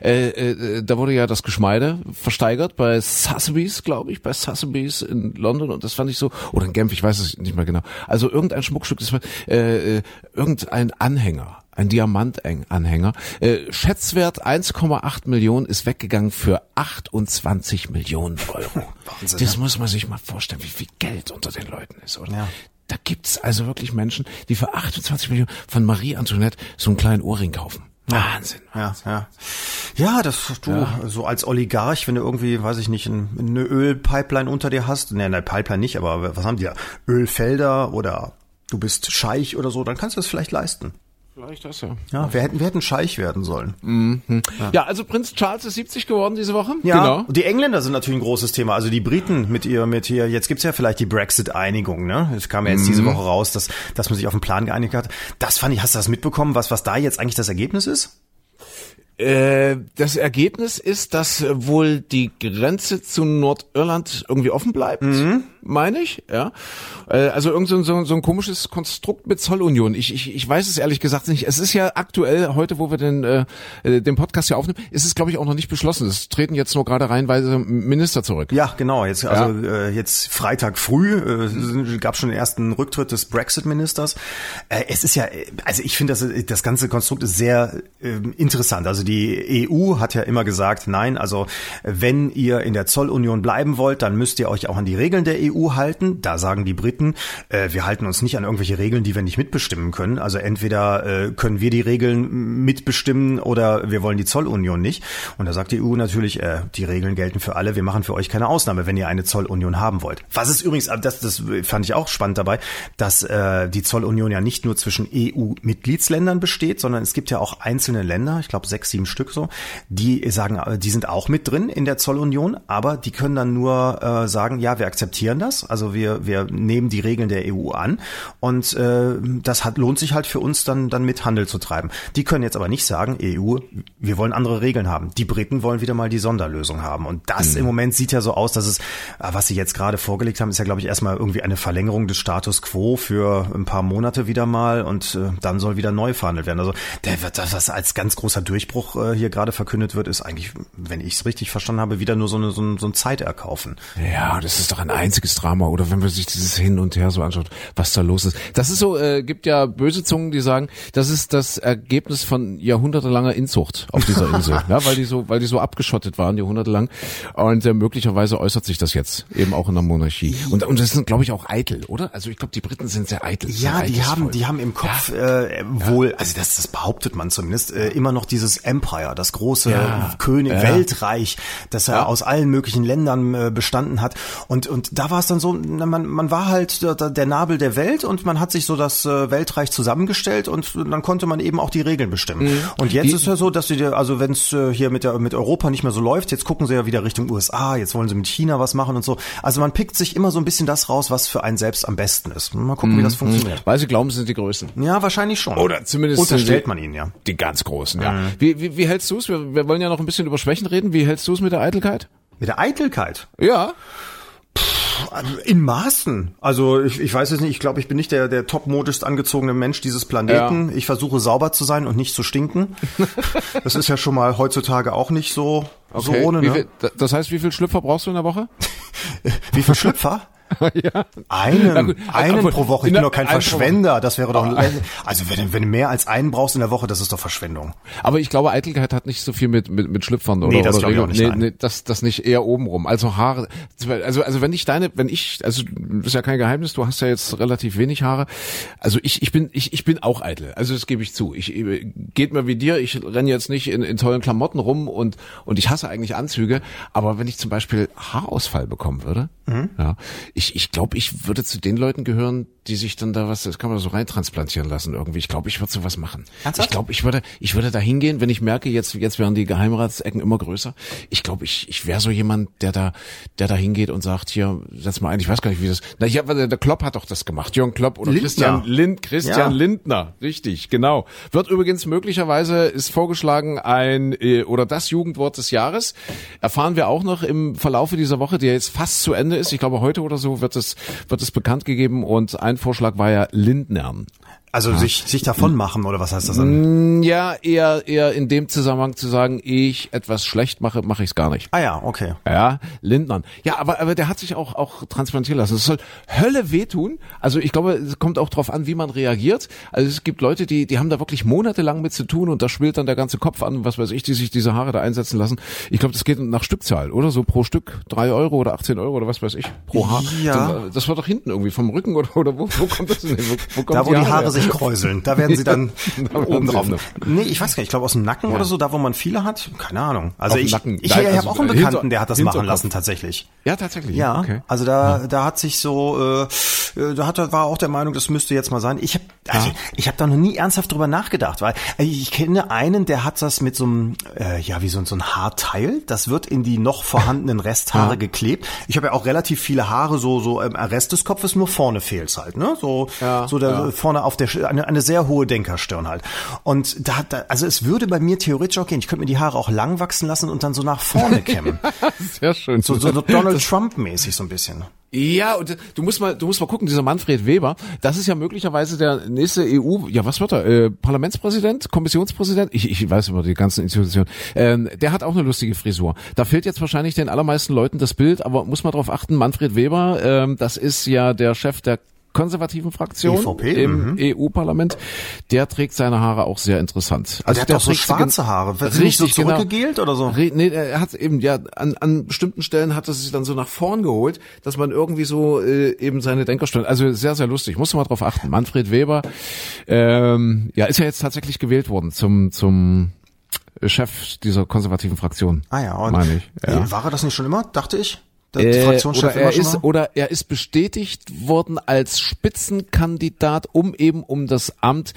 Äh, äh, da wurde ja das Geschmeide versteigert bei Sotheby's, glaube ich, bei Sotheby's in London und das fand ich so, oder in Genf, ich weiß es nicht mehr genau. Also irgendein Schmuckstück, das war äh, äh irgendein Anhänger ein Diamantanhänger. Äh, Schätzwert 1,8 Millionen ist weggegangen für 28 Millionen Euro. [LAUGHS] Wahnsinn, das muss man sich mal vorstellen, wie viel Geld unter den Leuten ist, oder? Ja. Da gibt's also wirklich Menschen, die für 28 Millionen von Marie Antoinette so einen kleinen Ohrring kaufen. Wahnsinn. Ja, ja. Ja, das du ja. so als Oligarch, wenn du irgendwie, weiß ich nicht, eine Ölpipeline unter dir hast, ne, eine Pipeline nicht, aber was haben die da? Ölfelder oder du bist Scheich oder so, dann kannst du das vielleicht leisten. Vielleicht das ja. Ja, wir hätten, wir hätten Scheich werden sollen. Ja, also Prinz Charles ist 70 geworden diese Woche. Ja, Genau. die Engländer sind natürlich ein großes Thema. Also die Briten mit ihr, mit hier, jetzt gibt's ja vielleicht die Brexit-Einigung, ne? Es kam ja jetzt diese Woche raus, dass, dass man sich auf einen Plan geeinigt hat. Das fand ich, hast du das mitbekommen, was, was da jetzt eigentlich das Ergebnis ist? Äh, das Ergebnis ist, dass wohl die Grenze zu Nordirland irgendwie offen bleibt, meine ich. Ja, äh, also irgend so, ein- so, so ein komisches Konstrukt mit Zollunion. Ich, ich, ich weiß es ehrlich gesagt nicht. Es ist ja aktuell heute, wo wir den äh, äh, den Podcast hier aufnehmen, ist es glaube ich auch noch nicht beschlossen. Es treten jetzt nur gerade reihenweise Minister zurück. Ja, genau. Jetzt, also äh, jetzt Freitag früh äh, gab schon den ersten Rücktritt des Brexit-Ministers. Äh, es ist ja, also ich finde, das, das ganze Konstrukt ist sehr äh, interessant. Also die EU hat ja immer gesagt, nein, also wenn ihr in der Zollunion bleiben wollt, dann müsst ihr euch auch an die Regeln der EU halten. Da sagen die Briten, äh, wir halten uns nicht an irgendwelche Regeln, die wir nicht mitbestimmen können. Also entweder äh, können wir die Regeln mitbestimmen oder wir wollen die Zollunion nicht. Und da sagt die EU natürlich, äh, die Regeln gelten für alle, wir machen für euch keine Ausnahme, wenn ihr eine Zollunion haben wollt. Was ist übrigens, äh, das, das fand ich auch spannend dabei, dass äh, die Zollunion ja nicht nur zwischen EU-Mitgliedsländern besteht, sondern es gibt ja auch einzelne Länder, ich glaube sechs, sieben Stück so, die sagen, äh, die sind auch mit drin in der Zollunion, aber die können dann nur äh, sagen, ja, wir akzeptieren das, also wir, wir nehmen die Regeln der EU an und äh, das hat, lohnt sich halt für uns dann, dann mit Handel zu treiben. Die können jetzt aber nicht sagen, EU, wir wollen andere Regeln haben. Die Briten wollen wieder mal die Sonderlösung haben. Und das im Moment sieht ja so aus, dass es, äh, was sie jetzt gerade vorgelegt haben, ist ja, glaube ich, erstmal irgendwie eine Verlängerung des Status quo für ein paar Monate wieder mal und äh, dann soll wieder neu verhandelt werden. Also der wird das, was als ganz großer Durchbruch äh, hier gerade verkündet wird, ist eigentlich, wenn ich es richtig verstanden habe, wieder nur so, eine, so, ein, so ein Zeiterkaufen. Ja, das ist doch ein einziges Drama. Oder wenn man sich dieses Hin und Her so anschaut, was da los ist. Das ist so, äh, gibt ja böse Zungen, die sagen, das ist das Ergebnis von jahrhundertelanger Inzucht auf dieser Insel. [LAUGHS] ja, weil die so, weil die so abgeschottet waren, jahrhundertelang. Und äh, möglicherweise äußert sich das jetzt eben auch in der Monarchie. Und, und das sind, glaube ich, auch eitel, oder? Also ich glaube, die Briten sind sehr eitel. sehr Ja, die eitles haben, Volk. die haben im Kopf äh, wohl, also das, das behauptet man zumindest, äh, immer noch dieses Empire, das große Ja. König, Ja. Weltreich, das er Ja. aus allen möglichen Ländern äh, bestanden hat. Und und da war es dann so, man, man war halt der, der Nabel der Welt und man hat sich so das äh, Weltreich zusammengestellt und dann konnte man eben auch die Regeln bestimmen. Und jetzt Die- ist ja so, dass sie, dir- also wenn es äh, hier mit der mit Europa nicht mehr so läuft, jetzt gucken sie ja wieder Richtung USA, jetzt wollen sie mit China was machen und so. Also man pickt sich immer so ein bisschen das raus, was für einen selbst am besten ist. Mal gucken, wie das funktioniert. Weil sie glauben, sie sind die Größten. Ja, wahrscheinlich schon. Oder zumindest unterstellt man ihnen, ja. Die ganz Großen, ja. Wie, wie, wie hältst du es? Wir, wir wollen ja noch ein bisschen über Schwächen reden. Wie hältst du es mit der Eitelkeit? Mit der Eitelkeit. Ja. In Maßen. Also ich, ich weiß es nicht, ich glaube, ich bin nicht der, der topmodischst angezogene Mensch dieses Planeten. Ich versuche sauber zu sein und nicht zu stinken. [LAUGHS] das ist ja schon mal heutzutage auch nicht so, so ohne. Ne? viel, das heißt, wie viel Schlüpfer brauchst du in der Woche? [LAUGHS] Wie viel Schlüpfer? [LAUGHS] ja. Einen, gut, einen pro Woche. Ich in bin doch kein Verschwender. Das wäre doch, also wenn, wenn du mehr als einen brauchst in der Woche, das ist doch Verschwendung. Aber ich glaube, Eitelkeit hat nicht so viel mit mit, mit Schlüpfern oder Nee, das oder auch nicht, nee, nee, das das nicht eher obenrum. Also Haare, also also wenn ich deine, wenn ich, also das ist ja kein Geheimnis, du hast ja jetzt relativ wenig Haare. Also ich ich bin ich ich bin auch eitel. Also das gebe ich zu. Ich geht mir wie dir. Ich renne jetzt nicht in, in tollen Klamotten rum und und ich hasse eigentlich Anzüge. Aber wenn ich zum Beispiel Haarausfall bekommen würde, Mhm. ja, ich ich glaube, ich würde zu den Leuten gehören, die sich dann da was, das kann man so reintransplantieren lassen irgendwie. Ich glaube, ich würde sowas machen. Ernsthaft? Ich glaube, ich würde, ich würde da hingehen, wenn ich merke, jetzt, jetzt werden die Geheimratsecken immer größer. Ich glaube, ich, ich wäre so jemand, der da, der da hingeht und sagt, hier, setz mal ein, ich weiß gar nicht, wie das, na, ich hab, der der Klopp hat doch das gemacht, Jürgen Klopp oder Lindner. Christian Lind, Christian Ja. Lindner, richtig, genau. Wird übrigens möglicherweise, ist vorgeschlagen, ein, äh, oder das Jugendwort des Jahres. Erfahren wir auch noch im Verlaufe dieser Woche, die jetzt fast zu Ende ist. Ich glaube, heute oder so wird es, wird es bekannt gegeben und ein Vorschlag war ja Lindnern. Also sich, sich davon machen, oder was heißt das dann? Ja, eher, eher in dem Zusammenhang zu sagen, ich etwas schlecht mache, mache ich es gar nicht. Ah ja, okay. Ja, Lindnern. Ja, aber, aber der hat sich auch, auch transplantieren lassen. Es soll Hölle wehtun. Also ich glaube, es kommt auch drauf an, wie man reagiert. Also es gibt Leute, die, die haben da wirklich monatelang mit zu tun und da schwillt dann der ganze Kopf an, was weiß ich, die sich diese Haare da einsetzen lassen. Ich glaube, das geht nach Stückzahl, oder? So pro Stück drei Euro oder 18 Euro oder was weiß ich, pro Haar. Ja. Das war doch hinten irgendwie vom Rücken oder, oder wo, wo kommt das denn? hin? Wo, wo kommt Da, wo die Haare her? sich kräuseln, da werden sie dann [LAUGHS] oben drauf. Nee, ich weiß gar nicht, ich glaube aus dem Nacken oder so, da wo man viele hat, keine Ahnung. Also Auf ich, Nacken. ich, ich also habe auch einen hinter- Bekannten, der hat das machen lassen tatsächlich. Ja, tatsächlich. Ja, okay. also da, da hat sich so, äh, äh, da hat war auch der Meinung, das müsste jetzt mal sein. Ich habe Also, ich habe da noch nie ernsthaft drüber nachgedacht, weil ich kenne einen, der hat das mit so einem, äh, ja, wie so, so ein Haarteil. Das wird in die noch vorhandenen Resthaare Ja. geklebt. Ich habe ja auch relativ viele Haare, so so im Rest des Kopfes, nur vorne fehlt's halt, ne? So, Ja, so da ja. vorne auf der eine, eine sehr hohe Denkerstirn halt. Und da, da, also es würde bei mir theoretisch auch gehen. Ich könnte mir die Haare auch lang wachsen lassen und dann so nach vorne [LAUGHS] kämmen. Sehr schön. so, so, Donald Trump-mäßig so ein bisschen. Ja, und du musst mal, du musst mal gucken, dieser Manfred Weber, das ist ja möglicherweise der nächste EU, ja, was wird er, äh, Parlamentspräsident, Kommissionspräsident, ich, ich weiß über die ganzen Institutionen, ähm, der hat auch eine lustige Frisur. Da fehlt jetzt wahrscheinlich den allermeisten Leuten das Bild, aber muss man darauf achten, Manfred Weber, ähm, das ist ja der Chef der konservativen Fraktion EVP, im EU-Parlament, der trägt seine Haare auch sehr interessant. Also der hat doch so schwarze Haare. Die nicht so Richtig, genau. zurückgegelt oder so? Re nee, er hat eben ja an, an bestimmten Stellen hat er sich dann so nach vorn geholt, dass man irgendwie so äh, eben seine Denkerstellen. Also sehr sehr lustig. Muss man mal drauf achten. Manfred Weber, ähm, ja, ist ja jetzt tatsächlich gewählt worden zum zum Chef dieser konservativen Fraktion. Ah ja, und meine ich. Ja. war er das nicht schon immer, dachte ich? Der Äh, Fraktionschef oder er ist war? oder er ist bestätigt worden als Spitzenkandidat, um eben um das Amt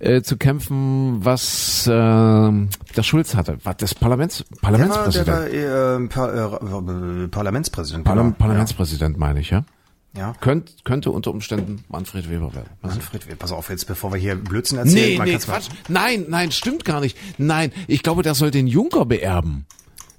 äh, zu kämpfen, was äh, der Schulz hatte, was das Parlaments Der war, Parlamentspräsident. der war äh, par, äh, Parlamentspräsident. Parlam genau. Parlamentspräsident meine ich, ja. Ja. Könnt, könnte unter Umständen Manfred Weber werden. Manfred, pass auf jetzt, bevor wir hier Blödsinn erzählen. Nee, nee, Quatsch. Nein, nein, stimmt gar nicht. Nein, ich glaube, der soll den Juncker beerben.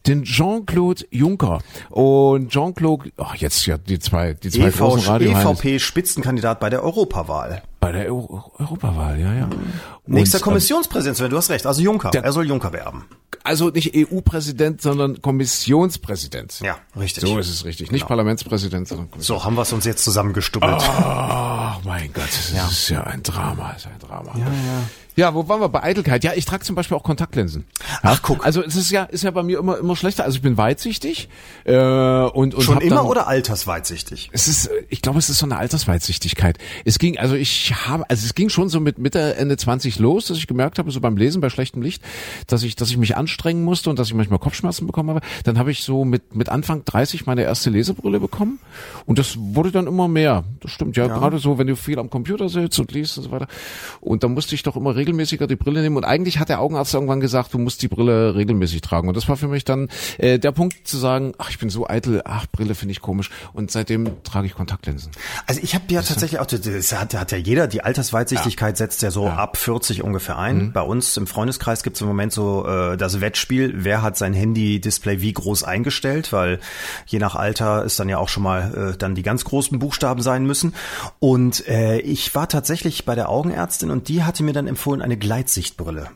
Den Jean-Claude Juncker. Und Jean-Claude, ach, jetzt ja die zwei, die zwei EV, großen Radio EVP-Spitzenkandidat bei der Europawahl. bei der Euro Europawahl, ja, ja. Und, Nächster Kommissionspräsident, Sven, du hast recht, also Juncker. Der- er soll Juncker beerben. Also nicht EU-Präsident, sondern Kommissionspräsident. Ja, richtig. So ist es richtig. Nicht Parlamentspräsident, sondern Kommissionspräsident. So, haben wir es uns jetzt zusammengestubbelt. Oh mein Gott, das ist ja ein Drama, ist ein Drama. Ja, ja. Ja, wo waren wir bei Eitelkeit? Ja, ich trage zum Beispiel auch Kontaktlinsen. Ach, guck. Also es ist ja, ist ja bei mir immer immer schlechter. Also ich bin weitsichtig äh, und und Schon immer dann, oder altersweitsichtig? Es ist, äh, ich glaube, es ist so eine Altersweitsichtigkeit. Es ging, also ich habe, also es ging schon so mit Mitte Ende 20 los, dass ich gemerkt habe, so beim Lesen bei schlechtem Licht, dass ich, dass ich mich anstrengen musste und dass ich manchmal Kopfschmerzen bekommen habe. Dann habe ich so mit mit Anfang 30 meine erste Lesebrille bekommen und das wurde dann immer mehr. Das stimmt ja, gerade so, wenn du viel am Computer sitzt und liest und so weiter. Und dann musste ich doch immer regelmäßiger die Brille nehmen und eigentlich hat der Augenarzt irgendwann gesagt, du musst die Brille regelmäßig tragen und das war für mich dann äh, der Punkt zu sagen, ach ich bin so eitel, ach Brille finde ich komisch und seitdem trage ich Kontaktlinsen. Also ich habe ja tatsächlich auch, das hat, hat ja jeder, die Altersweitsichtigkeit setzt ja so ab 40 ungefähr ein. Mhm. Bei uns im Freundeskreis gibt es im Moment so äh, das Wettspiel, wer hat sein Handy-Display wie groß eingestellt, weil je nach Alter ist dann ja auch schon mal äh, dann die ganz großen Buchstaben sein müssen. Und äh, ich war tatsächlich bei der Augenärztin und die hatte mir dann empfohlen, eine Gleitsichtbrille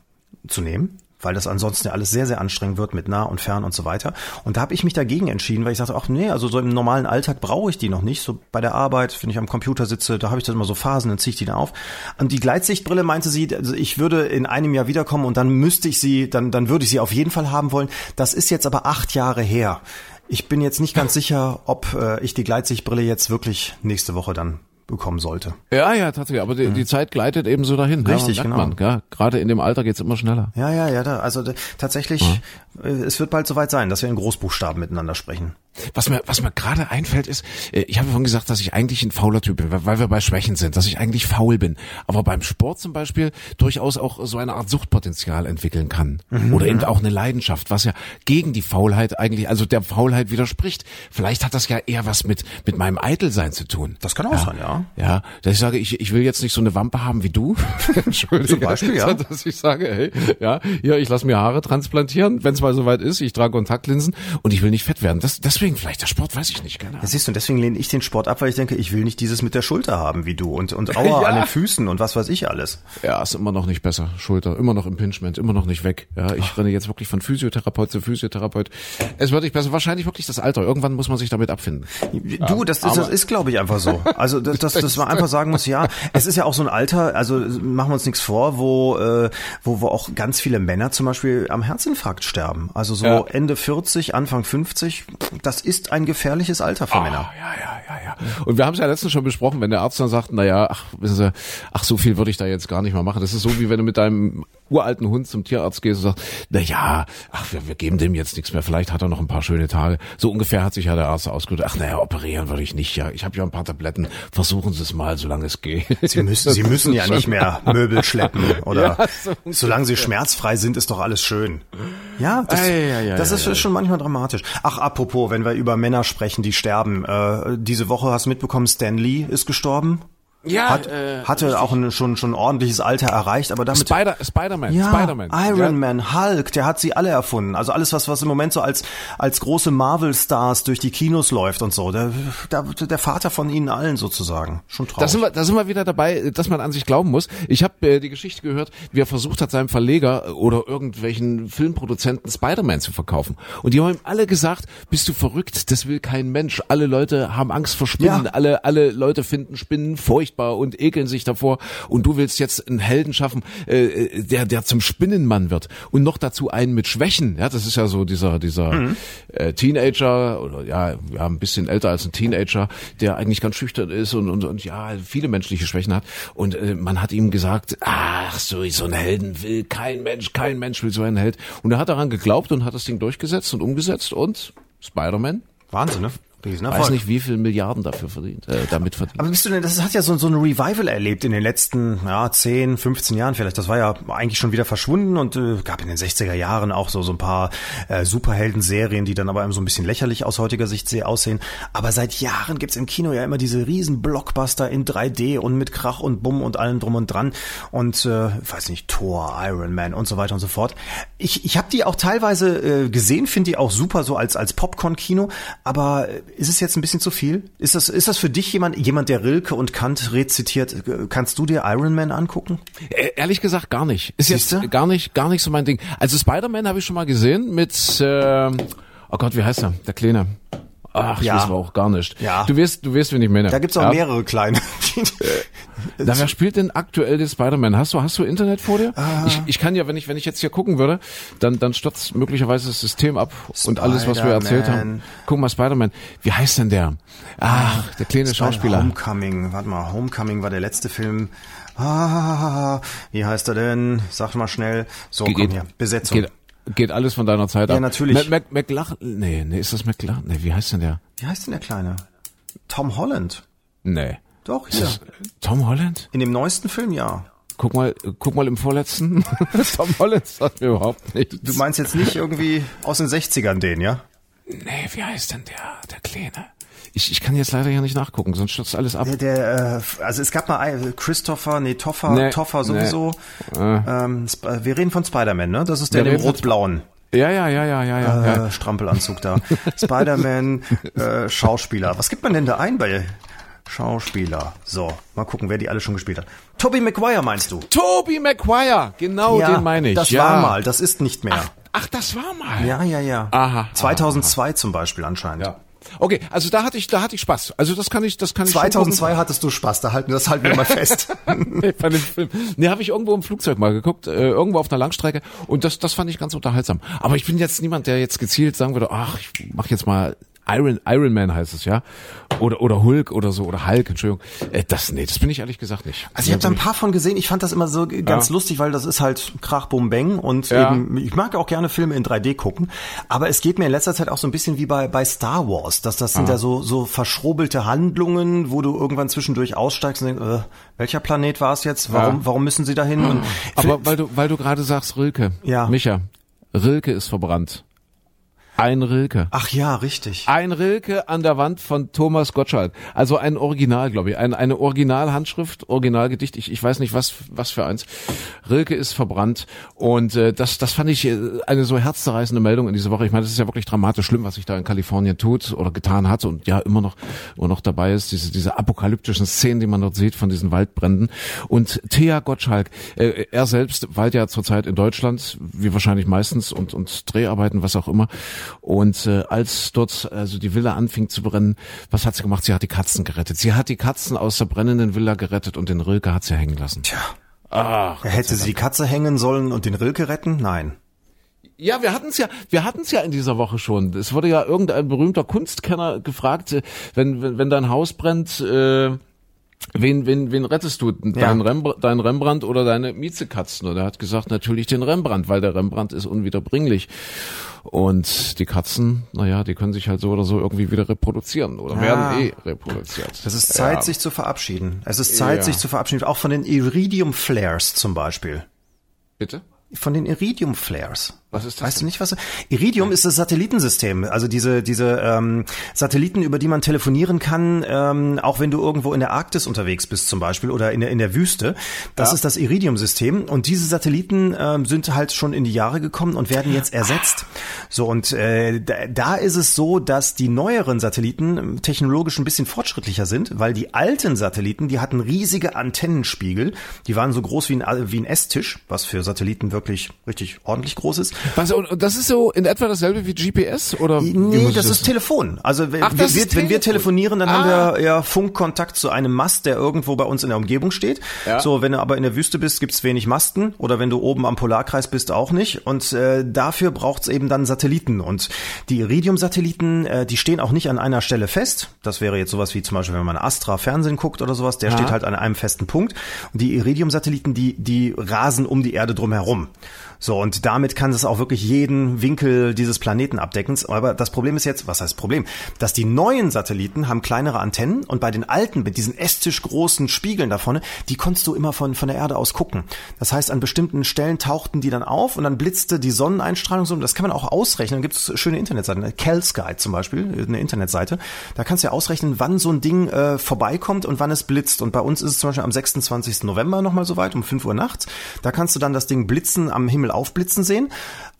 zu nehmen weil das ansonsten ja alles sehr, sehr anstrengend wird mit nah und fern und so weiter. Und da habe ich mich dagegen entschieden, weil ich sagte, ach nee, also so im normalen Alltag brauche ich die noch nicht. So bei der Arbeit, wenn ich am Computer sitze, da habe ich das immer so Phasen, dann ziehe ich die dann auf. Und die Gleitsichtbrille meinte sie, also ich würde in einem Jahr wiederkommen und dann müsste ich sie, dann, dann würde ich sie auf jeden Fall haben wollen. Das ist jetzt aber acht Jahre her. Ich bin jetzt nicht ganz sicher, ob äh, ich die Gleitsichtbrille jetzt wirklich nächste Woche dann bekommen sollte. Ja, ja, tatsächlich. Aber die, die Zeit gleitet eben so dahin. Richtig, ja, genau. Man, ja. Gerade in dem Alter geht's immer schneller. Ja, ja, ja, da, also d- tatsächlich, äh, es wird bald soweit sein, dass wir in Großbuchstaben miteinander sprechen. Was mir, was mir gerade einfällt, ist, äh, ich habe vorhin gesagt, dass ich eigentlich ein fauler Typ bin, weil wir bei Schwächen sind, dass ich eigentlich faul bin. Aber beim Sport zum Beispiel durchaus auch so eine Art Suchtpotenzial entwickeln kann. Mhm. Oder eben auch eine Leidenschaft, was ja gegen die Faulheit eigentlich, also der Faulheit widerspricht. Vielleicht hat das ja eher was mit, mit meinem Eitelsein zu tun. Das kann auch sein, ja. Ja, dass ich sage, ich, ich will jetzt nicht so eine Wampe haben wie du. [LAUGHS] Entschuldige. Zum Beispiel, ja. Dass ich sage, hey, ja, hier, ich lasse mir Haare transplantieren, wenn es mal soweit ist. Ich trage Kontaktlinsen und ich will nicht fett werden. Das, deswegen vielleicht der Sport, weiß ich nicht. Keine Ja, siehst du, und deswegen lehne ich den Sport ab, weil ich denke, ich will nicht dieses mit der Schulter haben wie du und, und Aua [LAUGHS] Ja. an den Füßen und was weiß ich alles. Ja, ist immer noch nicht besser. Schulter, immer noch Impingement, immer noch nicht weg. Ja, ich renne jetzt wirklich von Physiotherapeut zu Physiotherapeut. Es wird nicht besser. Wahrscheinlich wirklich das Alter. Irgendwann muss man sich damit abfinden. Du, das, ist, das ist, glaube ich, einfach so. Also, dass, dass, dass man einfach sagen muss, ja, es ist ja auch so ein Alter, also machen wir uns nichts vor, wo, äh, wo, wo auch ganz viele Männer zum Beispiel am Herzinfarkt sterben. Also so Ja. Ende 40, Anfang 50, das das ist ein gefährliches Alter für Männer. Ja, ja, ja, ja. Und wir haben es ja letztens schon besprochen, wenn der Arzt dann sagt, na ja, ach, wissen Sie, ach, so viel würde ich da jetzt gar nicht mehr machen. Das ist so, wie wenn du mit deinem uralten Hund zum Tierarzt gehst und sagst, na ja, ach, wir, wir geben dem jetzt nichts mehr. Vielleicht hat er noch ein paar schöne Tage. So ungefähr hat sich ja der Arzt ausgedrückt. Ach, naja, operieren würde ich nicht. Ja, ich habe ja ein paar Tabletten. Versuchen Sie es mal, solange es geht. Sie müssen, Sie müssen ja nicht mehr [LAUGHS] Möbel schleppen oder Ja, so solange Sie schmerzfrei sind, ist doch alles schön. Ja, das, Ah, ja, ja, ja, das ist schon manchmal dramatisch. Ach, apropos, wenn wir über Männer sprechen, die sterben. Äh, diese Woche hast du mitbekommen, Stan Lee ist gestorben. Ja, Hat, äh, hatte auch ein, schon schon ordentliches Alter erreicht, aber damit Spider, Spider-Man, ja, Spider-Man. Iron ja. Man, Hulk, der hat sie alle erfunden. Also alles, was was im Moment so als als große Marvel-Stars durch die Kinos läuft und so. Der, der, der Vater von ihnen allen sozusagen. Schon traurig. Da sind, wir, da sind wir wieder dabei, dass man an sich glauben muss. Ich habe äh, die Geschichte gehört, wie er versucht hat, seinem Verleger oder irgendwelchen Filmproduzenten Spider-Man zu verkaufen. Und die haben ihm alle gesagt, bist du verrückt, das will kein Mensch. Alle Leute haben Angst vor Spinnen, Ja. alle, alle Leute finden Spinnen furchtbar und ekeln sich davor. Und du willst jetzt einen Helden schaffen, äh, der, der zum Spinnenmann wird. Und noch dazu einen mit Schwächen. Ja, das ist ja so dieser, dieser äh, Teenager oder ja, ja, ein bisschen älter als ein Teenager, der eigentlich ganz schüchtern ist und, und, und ja, viele menschliche Schwächen hat. Und äh, man hat ihm gesagt, ach, so, so einen Helden will kein Mensch, kein Mensch will so einen Held. Und er hat daran geglaubt und hat das Ding durchgesetzt und umgesetzt und Spider-Man, Wahnsinn, ne? Riesenerfolg. weiß nicht, wie viel Milliarden dafür verdient, äh, damit verdient. Aber bist du denn, das hat ja so, so ein Revival erlebt in den letzten ja, 10, 15 Jahren vielleicht. Das war ja eigentlich schon wieder verschwunden und äh, gab in den 60er Jahren auch so, so ein paar äh, Superhelden-Serien, die dann aber eben so ein bisschen lächerlich aus heutiger Sicht sehr aussehen. Aber seit Jahren gibt's im Kino ja immer diese riesen Blockbuster in 3D und mit Krach und Bumm und allem drum und dran. Und äh, ich weiß nicht, Thor, Iron Man und so weiter und so fort. Ich, ich habe die auch teilweise äh, gesehen, finde die auch super so als, als Popcorn-Kino. Aber äh, ist es jetzt ein bisschen zu viel? Ist das, ist das für dich jemand, jemand, der Rilke und Kant rezitiert? Kannst du dir Iron Man angucken? Äh, Ehrlich gesagt gar nicht. Ist Siehste? jetzt gar nicht, gar nicht so mein Ding. Also Spider-Man habe ich schon mal gesehen mit, äh, oh Gott, wie heißt er? Der Kleine. Ach, ich Ja. weiß aber auch gar nicht. Ja. Du wirst, du wirst, wen ich meine. Da gibt's auch ja. mehrere kleine. [LAUGHS] Na, wer spielt denn aktuell den Spider-Man? Hast du, hast du Internet vor dir? Ah. Ich, ich kann ja, wenn ich, wenn ich jetzt hier gucken würde, dann, dann stürzt möglicherweise das System ab und alles, was wir erzählt haben. Guck mal, Spider-Man. Wie heißt denn der? Ach, der kleine Schauspieler. Homecoming, warte mal, Homecoming war der letzte Film. Ah, wie heißt er denn? Sag mal schnell. So, komm hier. Besetzung. Geht, geht alles von deiner Zeit ab. Ja, natürlich. Mac, Mac, McLach, nee, nee, ist das McLach? Nee, wie heißt denn der? Wie heißt denn der Kleine? Tom Holland. Nee. Doch, Ist hier. das Tom Holland? In dem neuesten Film, ja. Guck mal, guck mal im vorletzten. [LAUGHS] Tom Holland sagt mir überhaupt nichts. Du meinst jetzt nicht irgendwie aus den 60ern den, ja? Nee, wie heißt denn der, der Kleine? Ich, ich kann jetzt leider hier nicht nachgucken, sonst stürzt alles ab. Der, der äh, also es gab mal Christopher, nee, Toffer, Nee, Toffer sowieso. nee. Äh. Ähm, Sp- wir reden von Spider-Man, ne? Das ist der reden von rot-blauen Ja, ja, ja, ja, ja, ja. ja. äh, Strampelanzug da. [LAUGHS] Spider-Man, äh, Schauspieler. Was gibt man denn da ein bei Schauspieler? So, mal gucken, wer die alle schon gespielt hat. Tobey Maguire meinst du? Toby Maguire, genau den meine ich. Das ja. war mal, das ist nicht mehr. Ach, das war mal. Ja, ja, ja. Aha, 2002 zum Beispiel anscheinend. Ja. Okay, also da hatte ich, da hatte ich Spaß. Also das kann ich, das kann ich. schon 2002 hattest du Spaß, da halten wir das halten wir mal fest. [LAUGHS] Nee, bei dem Film. Nee, habe ich irgendwo im Flugzeug mal geguckt, äh, irgendwo auf einer Langstrecke und das, das fand ich ganz unterhaltsam. Aber ich bin jetzt niemand, der jetzt gezielt sagen würde, ach, ich mach jetzt mal Iron, Iron Man heißt es, ja? Oder, oder Hulk oder so, oder Hulk, Entschuldigung. Äh, das, nee, das bin ich ehrlich gesagt nicht. Also ich habe da ein paar von gesehen. Ich fand das immer so ganz Ja. lustig, weil das ist halt Krach, Bum, Bang und Ja. eben, ich mag auch gerne Filme in 3D gucken, aber es geht mir in letzter Zeit auch so ein bisschen wie bei, bei Star Wars, dass das Ah. sind ja so, so verschrobelte Handlungen, wo du irgendwann zwischendurch aussteigst und denkst, äh, welcher Planet war es jetzt? Warum, warum müssen sie dahin? Und Aber weil du, weil du gerade sagst Rilke. Ja. Micha, Rilke ist verbrannt. Ein Rilke. Ach ja, richtig. Ein Rilke an der Wand von Thomas Gottschalk. Also ein Original, glaube ich. Ein, eine Originalhandschrift, Originalgedicht. Ich, ich weiß nicht, was, was für eins. Rilke ist verbrannt. Und äh, das, das fand ich äh, eine so herzzerreißende Meldung in dieser Woche. Ich meine, das ist ja wirklich dramatisch schlimm, was sich da in Kalifornien tut oder getan hat und ja immer noch, immer noch dabei ist. Diese, diese apokalyptischen Szenen, die man dort sieht von diesen Waldbränden. Und Thea Gottschalk, äh, er selbst weilt ja zurzeit in Deutschland, wie wahrscheinlich meistens, und, und Dreharbeiten, was auch immer. Und äh, als dort also die Villa anfing zu brennen, was hat sie gemacht? Sie hat die Katzen gerettet. Sie hat die Katzen aus der brennenden Villa gerettet und den Rilke hat sie hängen lassen. Tja, Ach, hätte sie die Katze hängen sollen und den Rilke retten? Nein. Ja, wir hatten's ja, wir hatten's ja in dieser Woche schon. Es wurde ja irgendein berühmter Kunstkenner gefragt, äh, wenn wenn, wenn dein Haus brennt, äh, wen wen wen rettest du? Dein, Rembrandt, dein Rembrandt oder deine Miezekatzen? Und er hat gesagt, natürlich den Rembrandt, weil der Rembrandt ist unwiederbringlich. Und die Katzen, naja, die können sich halt so oder so irgendwie wieder reproduzieren oder Ah. werden eh reproduziert. Es ist Zeit, Ja. sich zu verabschieden. Es ist Zeit, Ja. sich zu verabschieden. Auch von den Iridium Flares zum Beispiel. Bitte? Von den Iridium Flares. Was ist das Weißt du nicht, was? Iridium ist das Satellitensystem, also diese diese ähm, Satelliten, über die man telefonieren kann, ähm, auch wenn du irgendwo in der Arktis unterwegs bist zum Beispiel oder in der in der Wüste. Das ist das Iridium-System und diese Satelliten ähm, sind halt schon in die Jahre gekommen und werden jetzt ersetzt. So und äh, da, da ist es so, dass die neueren Satelliten ähm, technologisch ein bisschen fortschrittlicher sind, weil die alten Satelliten, die hatten riesige Antennenspiegel, die waren so groß wie ein wie ein Esstisch, was für Satelliten wirklich richtig ordentlich groß ist. Was, und und das ist so in etwa dasselbe wie GPS oder? Nee, ich das ist Telefon. Also wenn, Ach, das wir, ist wenn wir Telefon. telefonieren, dann Ah. haben wir ja Funkkontakt zu einem Mast, der irgendwo bei uns in der Umgebung steht. Ja. So, wenn du aber in der Wüste bist, gibt's wenig Masten oder wenn du oben am Polarkreis bist, auch nicht. Und äh, dafür braucht's eben dann Satelliten. Und die Iridium-Satelliten, äh, die stehen auch nicht an einer Stelle fest. Das wäre jetzt sowas wie zum Beispiel, wenn man Astra Fernsehen guckt oder sowas, der steht halt an einem festen Punkt. Und die Iridium-Satelliten, die, die rasen um die Erde drumherum. So, und damit kann es auch wirklich jeden Winkel dieses Planeten abdecken. Aber das Problem ist jetzt, was heißt Problem? Dass die neuen Satelliten haben kleinere Antennen und bei den alten mit diesen Esstisch großen Spiegeln da vorne, die konntest du immer von, von der Erde aus gucken. Das heißt, an bestimmten Stellen tauchten die dann auf und dann blitzte die Sonneneinstrahlung so. Das kann man auch ausrechnen. Da gibt es schöne Internetseiten. Calsky zum Beispiel, eine Internetseite. Da kannst du ja ausrechnen, wann so ein Ding äh, vorbeikommt und wann es blitzt. Und bei uns ist es zum Beispiel am 26. November nochmal soweit, um 5 Uhr nachts. Da kannst du dann das Ding blitzen, am Himmel aufblitzen sehen.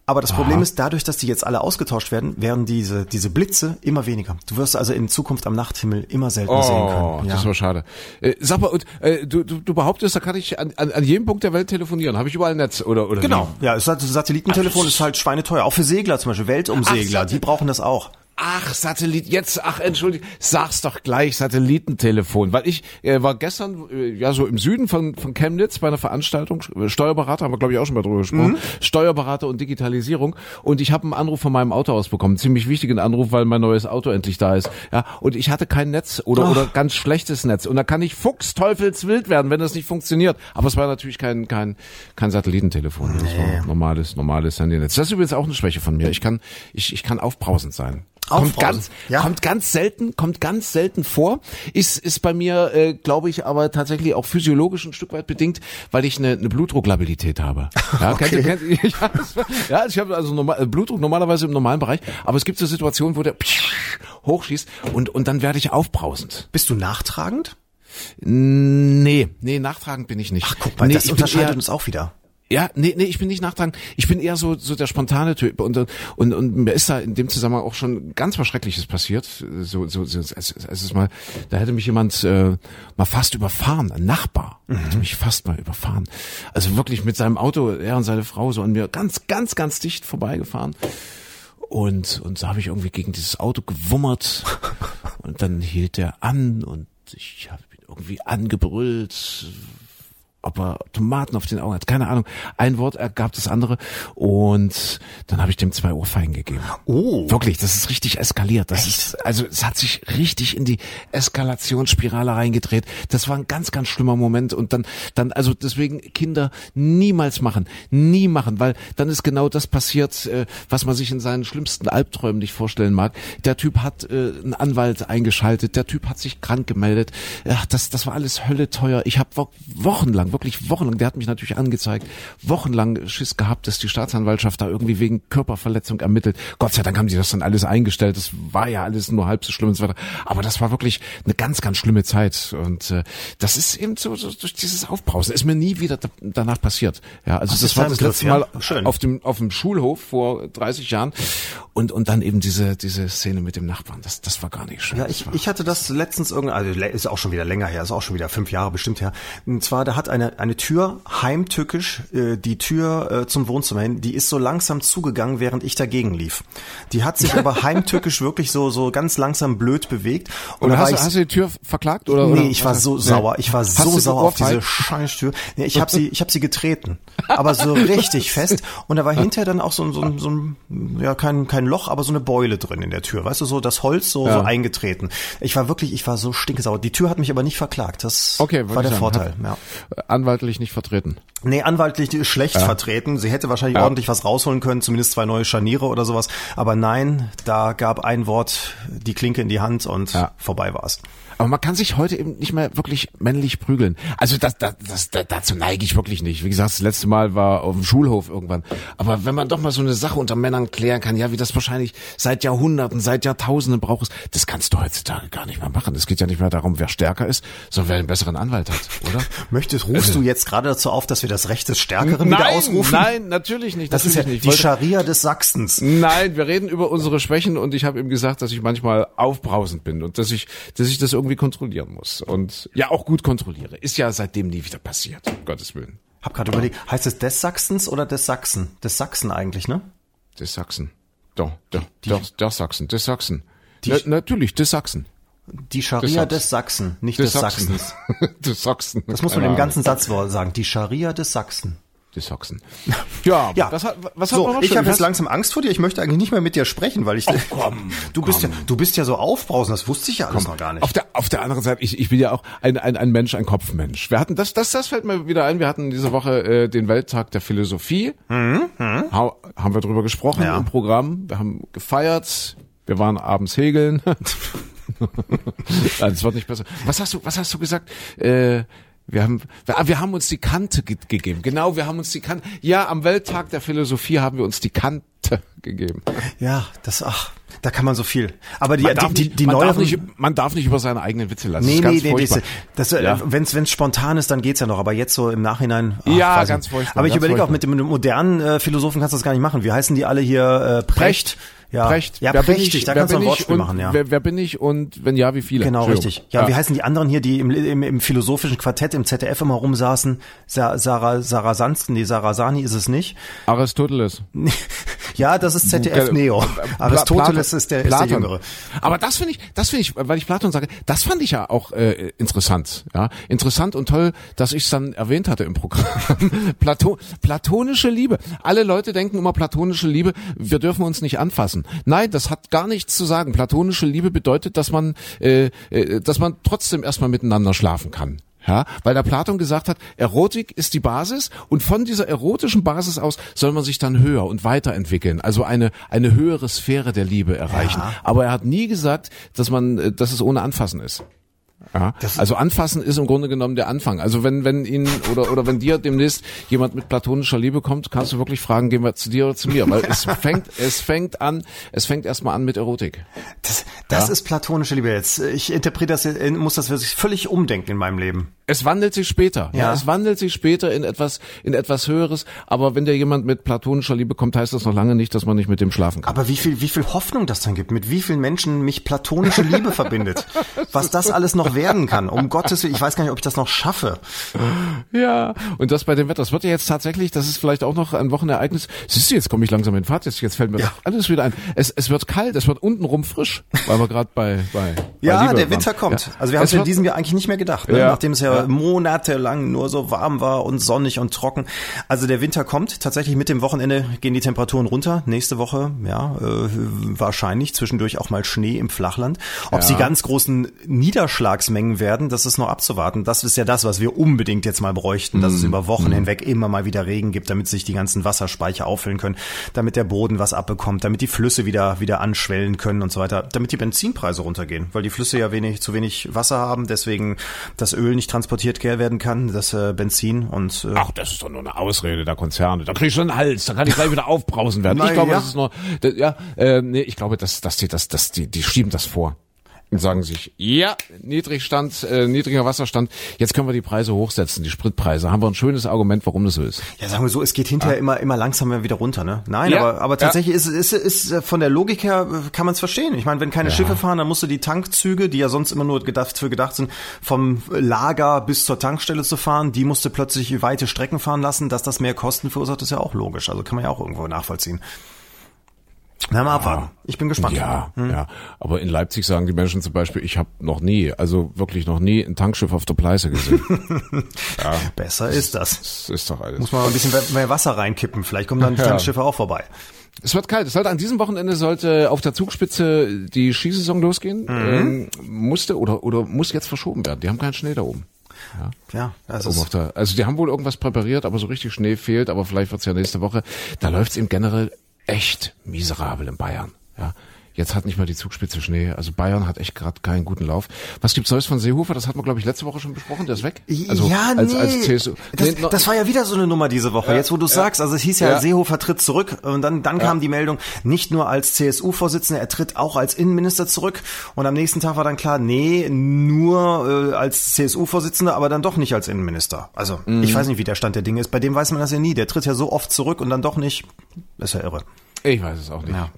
Aber das Problem ist, dadurch, dass die jetzt alle ausgetauscht werden, werden diese, diese Blitze immer weniger. Du wirst also in Zukunft am Nachthimmel immer seltener sehen Oh, können. das ist aber schade. Äh, sag mal, und, äh, du, du, du behauptest, da kann ich an, an, an jedem Punkt der Welt telefonieren. Habe ich überall Netz oder oder? Genau. Wie? Ja, es hat, Satellitentelefon ist halt schweineteuer. Auch für Segler zum Beispiel, Weltumsegler, Ach, die brauchen das auch. Ach, Satellit, jetzt, ach, entschuldige, sag's doch gleich, Satellitentelefon. Weil ich äh, war gestern, äh, ja, so im Süden von, von Chemnitz bei einer Veranstaltung, äh, Steuerberater, haben wir, glaube ich, auch schon mal drüber gesprochen, Steuerberater und Digitalisierung. Und ich habe einen Anruf von meinem Auto ausbekommen, ziemlich wichtigen Anruf, weil mein neues Auto endlich da ist. Ja, und ich hatte kein Netz oder, oder ganz schlechtes Netz. Und da kann ich fuchsteufelswild werden, wenn das nicht funktioniert. Aber es war natürlich kein, kein, kein Satellitentelefon. Das war normales, normales Handynetz. Das ist übrigens auch eine Schwäche von mir. Ich kann, ich, ich kann aufbrausend sein. Kommt ganz, ja. kommt ganz selten, kommt ganz selten vor. Ist, ist bei mir, äh, glaube ich, aber tatsächlich auch physiologisch ein Stück weit bedingt, weil ich eine, eine Blutdrucklabilität habe. Ja, [LAUGHS] Okay. kennt, ihr- kennt, [LAUGHS] ihr- ja, ja, ich habe also normal, äh, Blutdruck normalerweise im normalen Bereich, aber es gibt so Situationen, wo der [LAUGHS] hochschießt und, und dann werde ich aufbrausend. Bist du nachtragend? Nee, nee, nachtragend bin ich nicht. Ach, guck mal, nee, das ich unterscheidet eher- uns auch wieder. Ja, nee, nee, ich bin nicht nachtragend. Ich bin eher so so der spontane Typ und und und mir ist da in dem Zusammenhang auch schon ganz was Schreckliches passiert. So so, so es, es ist mal, da hätte mich jemand äh, mal fast überfahren, ein Nachbar hätte mich fast mal überfahren. Also wirklich mit seinem Auto, er und seine Frau so an mir ganz ganz ganz dicht vorbeigefahren. Und und so habe ich irgendwie gegen dieses Auto gewummert [LAUGHS] und dann hielt er an und ich habe ihn irgendwie angebrüllt, ob er Tomaten auf den Augen hat, keine Ahnung. Ein Wort ergab das andere und dann habe ich dem zwei Ohrfeigen gegeben. Oh. Wirklich, das ist richtig eskaliert. Das ist, also es hat sich richtig in die Eskalationsspirale reingedreht. Das war ein ganz, ganz schlimmer Moment und dann, dann, also deswegen Kinder niemals machen, nie machen, weil dann ist genau das passiert, äh, was man sich in seinen schlimmsten Albträumen nicht vorstellen mag. Der Typ hat äh, einen Anwalt eingeschaltet, der Typ hat sich krank gemeldet. Ach, das, das war alles Hölle teuer. Ich habe wo wochenlang, wirklich wochenlang, der hat mich natürlich angezeigt, wochenlang Schiss gehabt, dass die Staatsanwaltschaft da irgendwie wegen Körperverletzung ermittelt. Gott sei Dank haben die das dann alles eingestellt. Das war ja alles nur halb so schlimm und so weiter. Aber das war wirklich eine ganz, ganz schlimme Zeit. Und äh, das ist eben so, so durch dieses Aufbrausen. Ist mir nie wieder da, danach passiert. Ja, also Hast das war das letzte Mal ja? Schön. auf dem auf dem Schulhof vor 30 Jahren und und dann eben diese diese Szene mit dem Nachbarn. Das das war gar nicht schön. Ja, ich, ich hatte das letztens irgend, also ist auch schon wieder länger her, ist auch schon wieder fünf Jahre bestimmt her. Und zwar, da hat eine eine, eine Tür heimtückisch, äh, die Tür äh, zum Wohnzimmer hin, die ist so langsam zugegangen, während ich dagegen lief. Die hat sich [LAUGHS] aber heimtückisch wirklich so, so ganz langsam blöd bewegt. Und war hast, ich- du- hast du die Tür verklagt oder? Nee, oder? ich war so Nee. sauer. Ich war Hast so sauer auf diese geohrfeigt? Scheißtür. Nee, ich habe sie, ich habe sie getreten, aber so [LAUGHS] richtig fest. Und da war hinterher dann auch so ein, so so ein ja kein kein Loch, aber so eine Beule drin in der Tür. Weißt du, so das Holz so, Ja. so eingetreten. Ich war wirklich, ich war so stinkesauer. Die Tür hat mich aber nicht verklagt. Das Okay, war der sagen, Vorteil. hat- Ja. Anwaltlich nicht vertreten. Nee, anwaltlich die ist schlecht vertreten. Sie hätte wahrscheinlich Ja. ordentlich was rausholen können, zumindest zwei neue Scharniere oder sowas. Aber nein, da gab ein Wort die Klinke in die Hand und Ja. vorbei war's. Aber man kann sich heute eben nicht mehr wirklich männlich prügeln. Also das, das, das, dazu neige ich wirklich nicht. Wie gesagt, das letzte Mal war auf dem Schulhof irgendwann. Aber wenn man doch mal so eine Sache unter Männern klären kann, ja, wie das wahrscheinlich seit Jahrhunderten, seit Jahrtausenden braucht es, das kannst du heutzutage gar nicht mehr machen. Es geht ja nicht mehr darum, wer stärker ist, sondern wer einen besseren Anwalt hat, oder? [LAUGHS] Möchtest, rufst du jetzt gerade dazu auf, dass wir das Recht des Stärkeren wieder ausrufen? nein, natürlich nicht. Das ist ja natürlich die nicht. Wollte- Scharia des Sachsens. Nein, wir reden über unsere Schwächen und ich habe ihm gesagt, dass ich manchmal aufbrausend bin und dass ich, dass ich das irgendwie kontrollieren muss und ja auch gut kontrolliere. Ist ja seitdem nie wieder passiert, um Gottes Willen. Hab gerade überlegt, heißt es des Sachsens oder des Sachsen? Des Sachsen eigentlich, ne? Des Sachsen. Doch, doch, doch, des Sachsen, des Sachsen. Na, natürlich, des Sachsen. Die Scharia Des Sachsen, nicht Des des, Sachsen. Sachsens. [LAUGHS] des Sachsen. Das muss man im ganzen Satz sagen. Die Scharia des Sachsen. Des Sachsen. Ja, [LAUGHS] Ja, das hat, was hat so, man noch ich habe jetzt langsam Angst vor dir. Ich möchte eigentlich nicht mehr mit dir sprechen, weil ich. komm, du bist ja, du bist ja so aufbrausend. Das wusste ich ja alles noch gar nicht. Auf der, auf der anderen Seite, ich, ich bin ja auch ein, ein, ein Mensch, ein Kopfmensch. Wir hatten, das, das, das fällt mir wieder ein, wir hatten diese Woche äh, den Welttag der Philosophie. Ha, haben wir drüber gesprochen Ja. im Programm. Wir haben gefeiert. Wir waren abends. [LAUGHS] Nein, es wird nicht besser. Was hast du, was hast du gesagt? Äh, wir haben, wir, ah, wir haben uns die Kante ge gegeben. Genau, wir haben uns die Kante. Ja, am Welttag der Philosophie haben wir uns die Kante [LAUGHS] gegeben. ja, das, ach, da kann man so viel. Aber die, Man darf, die, die, die man, darf neueren. nicht, man darf nicht über seine eigenen Witze lassen. Nee, nee, nee, nee, das, äh, Ja. wenn's wenn's spontan ist, dann geht's ja noch, aber jetzt so im Nachhinein. ach, Ja, ganz furchtbar, Aber ich überlege auch mit dem modernen äh, Philosophen kannst du das gar nicht machen. Wie heißen die alle hier? Äh, Precht. Ja, Precht. ja, wer bin prächtig. ich, da kannst du bin ein Wortspiel machen, ja. Wer, wer bin ich und wenn ja, wie viele? Genau, richtig. Ja, wie heißen die anderen hier, die im, im, im philosophischen Quartett im ZDF immer rumsaßen? Sa Sarah, Sarah Sansken, nee, Sarasani ist es nicht. Aristoteles. [LAUGHS] Ja, das ist ZDF Neo. Pla- Aristoteles Platon- ist der, ist der Platon. Jüngere. Aber das finde ich, das finde ich, weil ich Platon sage, das fand ich ja auch äh, interessant. Ja, interessant und toll, dass ich es dann erwähnt hatte im Programm. [LAUGHS] Plato, platonische Liebe. Alle Leute denken immer platonische Liebe. Wir dürfen uns nicht anfassen. Nein, das hat gar nichts zu sagen. Platonische Liebe bedeutet, dass man, äh, äh, dass man trotzdem erstmal miteinander schlafen kann. Ja, weil der Platon gesagt hat, Erotik ist die Basis und von dieser erotischen Basis aus soll man sich dann höher und weiterentwickeln, also eine eine höhere Sphäre der Liebe erreichen. Ja. Aber er hat nie gesagt, dass man, äh, dass es ohne Anfassen ist. Ja, also anfassen ist im Grunde genommen der Anfang. Also wenn wenn ihn oder oder wenn dir demnächst jemand mit platonischer Liebe kommt, kannst du wirklich fragen, gehen wir zu dir oder zu mir, weil es [LAUGHS] fängt es fängt an, es fängt erstmal an mit Erotik. Das, das Ja. ist platonische Liebe jetzt. Ich interpretiere das, muss das wirklich völlig umdenken in meinem Leben. Es wandelt sich später. Ja. Ja. es wandelt sich später in etwas, in etwas Höheres. Aber wenn dir jemand mit platonischer Liebe kommt, heißt das noch lange nicht, dass man nicht mit dem schlafen kann. Aber wie viel, wie viel Hoffnung das dann gibt, mit wie vielen Menschen mich platonische Liebe verbindet, [LAUGHS] was das alles noch werden kann. Um Gottes Willen, ich weiß gar nicht, ob ich das noch schaffe. Ja. Und das bei dem Wetter. Das wird ja jetzt tatsächlich, das ist vielleicht auch noch ein Wochenereignis. Siehst du, jetzt komme ich langsam in Fahrt. Jetzt, jetzt fällt mir Ja. doch alles wieder ein. Es, es wird kalt, es wird untenrum frisch, weil wir gerade bei, bei, bei Ja, Liebe der waren. Winter kommt. Ja. Also wir haben Es in diesem Jahr eigentlich nicht mehr gedacht, ne? Nachdem es ja, Ja. monatelang nur so warm war und sonnig und trocken. Also der Winter kommt. Tatsächlich mit dem Wochenende gehen die Temperaturen runter. Nächste Woche, ja, äh, wahrscheinlich zwischendurch auch mal Schnee im Flachland. Ob Ja. sie ganz großen Niederschlagsmengen werden, das ist noch abzuwarten. Das ist ja das, was wir unbedingt jetzt mal bräuchten, dass es Mhm. über Wochen hinweg immer mal wieder Regen gibt, damit sich die ganzen Wasserspeicher auffüllen können, damit der Boden was abbekommt, damit die Flüsse wieder wieder anschwellen können und so weiter, damit die Benzinpreise runtergehen, weil die Flüsse ja wenig zu wenig Wasser haben, deswegen das Öl nicht transportiert werden kann, das äh, Benzin und äh, Ach, das ist doch nur eine Ausrede der Konzerne. Da krieg ich schon einen Hals, da kann ich gleich wieder [LAUGHS] aufbrausen werden. Na ich glaube, ja. das ist nur, das, ja, äh, nee, ich glaube, dass, dass die, das, dass die, die schieben das vor. Und sagen sich, ja, Niedrigstand, äh, niedriger Wasserstand, jetzt können wir die Preise hochsetzen, die Spritpreise. Haben wir ein schönes Argument, warum das so ist. Ja, sagen wir so, es geht hinterher immer immer langsamer wieder runter, ne? Nein, Ja, aber aber tatsächlich ist ist ist äh, von der Logik her äh, kann man es verstehen. Ich meine, wenn keine Schiffe fahren, dann musst du die Tankzüge, die ja sonst immer nur gedacht für gedacht sind, vom Lager bis zur Tankstelle zu fahren, die musst du plötzlich weite Strecken fahren lassen, dass das mehr Kosten verursacht, ist ja auch logisch. Also kann man ja auch irgendwo nachvollziehen. Na, mal abwarten. Ich bin gespannt. Ja, ja. Aber in Leipzig sagen die Menschen zum Beispiel, ich habe noch nie, also wirklich noch nie ein Tankschiff auf der Pleiße gesehen. [LAUGHS] Besser ist das. Das ist doch alles. Muss man mal ein bisschen mehr Wasser reinkippen. Vielleicht kommen dann die Ja. Tankschiffe auch vorbei. Es wird kalt. Es sollte an diesem Wochenende sollte auf der Zugspitze die Skisaison losgehen. Ähm, musste oder oder muss jetzt verschoben werden. Die haben keinen Schnee da oben. Ja, das oben ist der, also die haben wohl irgendwas präpariert, aber so richtig Schnee fehlt. Aber vielleicht wird's ja nächste Woche. Da läuft's im generell echt miserabel in Bayern. Ja. Jetzt hat nicht mal die Zugspitze Schnee. Also Bayern hat echt gerade keinen guten Lauf. Was gibt's Neues von Seehofer? Das hatten wir, glaube ich, letzte Woche schon besprochen. Der ist weg. Also ja, nee. als CSU. Das, Nee, das war ja wieder so eine Nummer diese Woche. Jetzt, wo du sagst, also es hieß ja, Ja. Seehofer tritt zurück und dann, dann kam die Meldung, nicht nur als CSU-Vorsitzender, er tritt auch als Innenminister zurück. Und am nächsten Tag war dann klar, nee, nur äh, als CSU-Vorsitzender, aber dann doch nicht als Innenminister. Also Mhm. ich weiß nicht, wie der Stand der Dinge ist. Bei dem weiß man das ja nie. Der tritt ja so oft zurück und dann doch nicht. Das ist ja irre. ich weiß es auch nicht. Ja.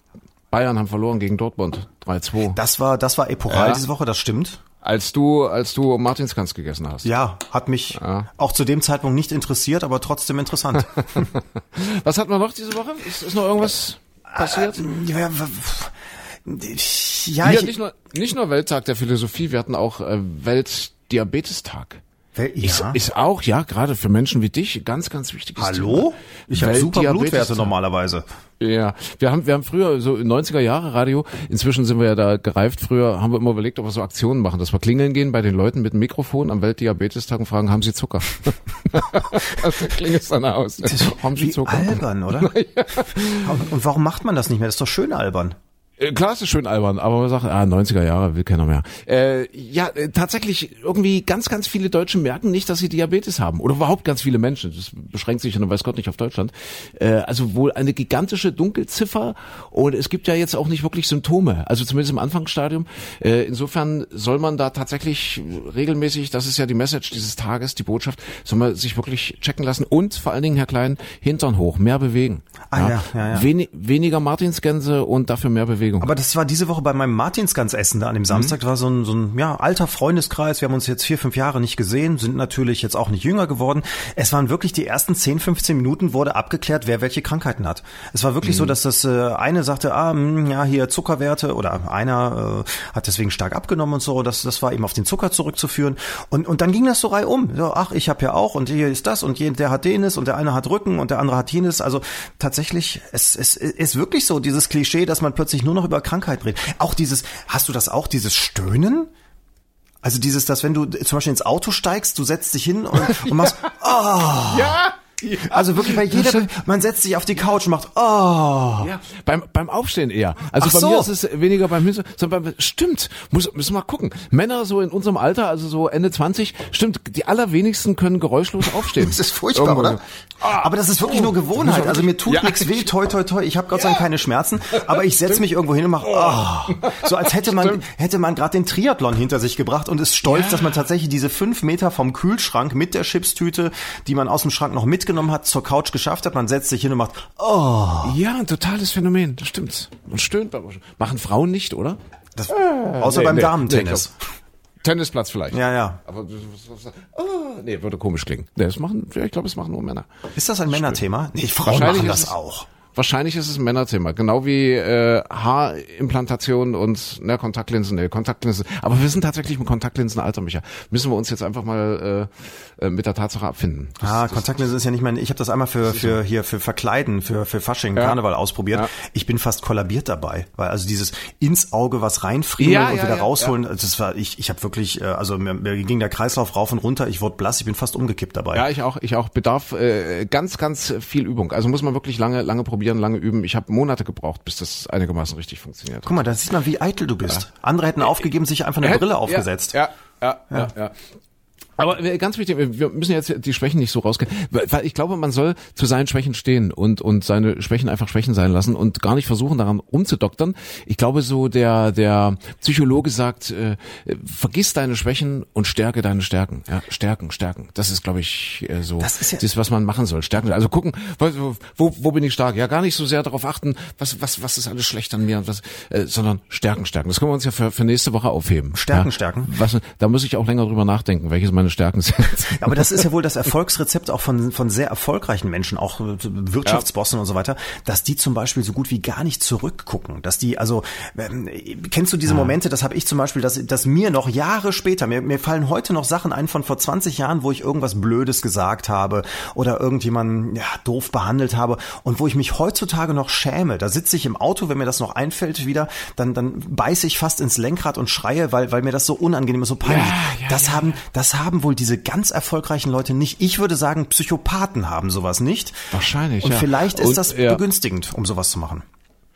Bayern haben verloren gegen Dortmund 3-2. Das war, das war epochal Ja. diese Woche, das stimmt. Als du, als du Martinskans gegessen hast. Ja, hat mich auch zu dem Zeitpunkt nicht interessiert, aber trotzdem interessant. [LAUGHS] Was hatten wir noch diese Woche? Ist, ist noch irgendwas passiert? ja, w- ja, Hier, ich, nicht nur, nicht nur Welttag der Philosophie, wir hatten auch äh, Weltdiabetestag. Wel- Ist, ja. ist auch, ja, gerade für Menschen wie dich, ganz, ganz wichtiges Hallo? Thema. Ich habe super. Blutwerte normalerweise. Ja, wir haben, wir haben früher so 90er Jahre Radio, inzwischen sind wir ja da gereift, früher haben wir immer überlegt, ob wir so Aktionen machen, dass wir klingeln gehen bei den Leuten mit dem Mikrofon am Weltdiabetestag und fragen, haben sie Zucker? [LAUGHS] also es dann aus. haben sie Zucker? albern, oder? [LAUGHS] Und- Und warum macht man das nicht mehr? Das ist doch schön albern. Äh, Klar, es ist schön albern, aber man sagt, ah, 90er Jahre will keiner mehr. Äh, ja, äh, tatsächlich, irgendwie ganz, ganz viele Deutsche merken nicht, dass sie Diabetes haben. Oder überhaupt ganz viele Menschen. Das beschränkt sich, und weiß Gott, nicht auf Deutschland. Äh, also wohl eine gigantische Dunkelziffer und es gibt ja jetzt auch nicht wirklich Symptome. Also zumindest im Anfangsstadium. Äh, insofern soll man da tatsächlich regelmäßig, das ist ja die Message dieses Tages, die Botschaft, soll man sich wirklich checken lassen und vor allen Dingen, Herr Klein, Hintern hoch, mehr bewegen. Ah, ja, ja, ja. Weni weniger Martinsgänse und dafür mehr Bewegung. Aber das war diese Woche bei meinem Martinsgans-Essen da an dem Samstag. Das war so ein, so ein ja, alter Freundeskreis. Wir haben uns jetzt vier, fünf Jahre nicht gesehen, sind natürlich jetzt auch nicht jünger geworden. Es waren wirklich die ersten 10, 15 Minuten wurde abgeklärt, wer welche Krankheiten hat. Es war wirklich so, dass das äh, eine sagte, ah, hm, ja, hier Zuckerwerte oder einer äh, hat deswegen stark abgenommen und so. Das, das war eben auf den Zucker zurückzuführen. Und, und dann ging das so reihum. So, ach, ich habe ja auch und hier ist das und der hat jenes und der eine hat Rücken und der andere hat jenes. Also tatsächlich, es, es ist wirklich so, dieses Klischee, dass man plötzlich nur noch über Krankheit redet. Auch dieses, hast du das auch, dieses Stöhnen? Also dieses, dass wenn du zum Beispiel ins Auto steigst, du setzt dich hin und, und machst, oh. [LAUGHS] Ja! Also wirklich bei jeder, man setzt sich auf die Couch und macht, oh. Ja, beim, beim Aufstehen eher. Also Ach bei so. mir ist es weniger beim Hinsen, sondern beim, stimmt, muss, müssen wir mal gucken. Männer so in unserem Alter, also so Ende 20, stimmt, die allerwenigsten können geräuschlos aufstehen. Das ist furchtbar, Irgendwo oder? Ah, aber das ist wirklich nur Gewohnheit. Also mir tut Ja. nichts weh, toi toi toi. Ich habe Gott sei Dank keine Schmerzen, aber ich setze mich irgendwo hin und mache, oh. so als hätte man Stimmt. hätte man gerade den Triathlon hinter sich gebracht und ist stolz, Ja. dass man tatsächlich diese fünf Meter vom Kühlschrank mit der Chipstüte, die man aus dem Schrank noch mitgenommen hat, zur Couch geschafft hat. Man setzt sich hin und macht, oh. Ja, ein totales Phänomen, das stimmt. Man stöhnt beim. Machen Frauen nicht, oder? Das, außer nee, beim nee, Damentennis. nee, Tennisplatz vielleicht. ja, ja. Aber ah, nee, würde komisch klingen. Nee, das machen, ja, ich glaube, es machen nur Männer. Ist das ein Männerthema? Nee, Frauen Wahrscheinlich machen das es- auch. Wahrscheinlich ist es ein Männerthema, genau wie äh, Haarimplantation und ne, Kontaktlinsen, ne, Kontaktlinsen. Aber wir sind tatsächlich im Kontaktlinsenalter, Micha. Müssen wir uns jetzt einfach mal äh, mit der Tatsache abfinden. Das- Ah, das- Kontaktlinse ist ja nicht mein. Ich habe das einmal für für hier für Verkleiden, für für Fasching, Karneval ausprobiert. Ja. Ich bin fast kollabiert dabei, weil also dieses ins Auge was reinfriemeln Ja, und ja, wieder ja, rausholen, das war ich ich habe wirklich äh, also mir, mir ging der Kreislauf rauf und runter, ich wurde blass, ich bin fast umgekippt dabei. Ja, ich auch, ich auch. Bedarf äh, ganz, ganz viel Übung. Also muss man wirklich lange, lange probieren, lange üben. Ich habe Monate gebraucht, bis das einigermaßen richtig funktioniert. Guck mal, da sieht man, wie eitel du bist. Andere hätten aufgegeben, sich einfach eine Brille aufgesetzt. Ja, ja, ja, ja. Aber äh, ganz wichtig, wir müssen jetzt die Schwächen nicht so rausgehen, weil ich glaube, man soll zu seinen Schwächen stehen und und seine Schwächen einfach Schwächen sein lassen und gar nicht versuchen daran umzudoktern. Ich glaube, so der der Psychologe sagt, äh, vergiss deine Schwächen und stärke deine Stärken. Ja, stärken, stärken. Das ist, glaube ich, äh, so das, ist ja das, was man machen soll. Stärken. Also gucken, wo, wo, wo bin ich stark? Ja, gar nicht so sehr darauf achten, was was was ist alles schlecht an mir und was, äh, sondern stärken, stärken. Das können wir uns ja für, für nächste Woche aufheben. Stärken, ja. stärken. Was, da muss ich auch länger drüber nachdenken, welches meine Stärken sind. Aber das ist ja wohl das Erfolgsrezept auch von, von sehr erfolgreichen Menschen, auch Wirtschaftsbossen ja. und so weiter, dass die zum Beispiel so gut wie gar nicht zurückgucken. Dass die, also, ähm, kennst du diese ja. Momente, das habe ich zum Beispiel, dass, dass mir noch Jahre später, mir, mir fallen heute noch Sachen ein von vor 20 Jahren, wo ich irgendwas Blödes gesagt habe oder irgendjemanden ja, doof behandelt habe und wo ich mich heutzutage noch schäme. Da sitze ich im Auto, wenn mir das noch einfällt wieder, dann, dann beiße ich fast ins Lenkrad und schreie, weil, weil mir das so unangenehm ist, so peinlich. Ja, das haben, das haben wohl diese ganz erfolgreichen Leute nicht. Ich würde sagen, Psychopathen haben sowas nicht. Wahrscheinlich. Und ja. vielleicht ist Und, das ja. begünstigend, um sowas zu machen.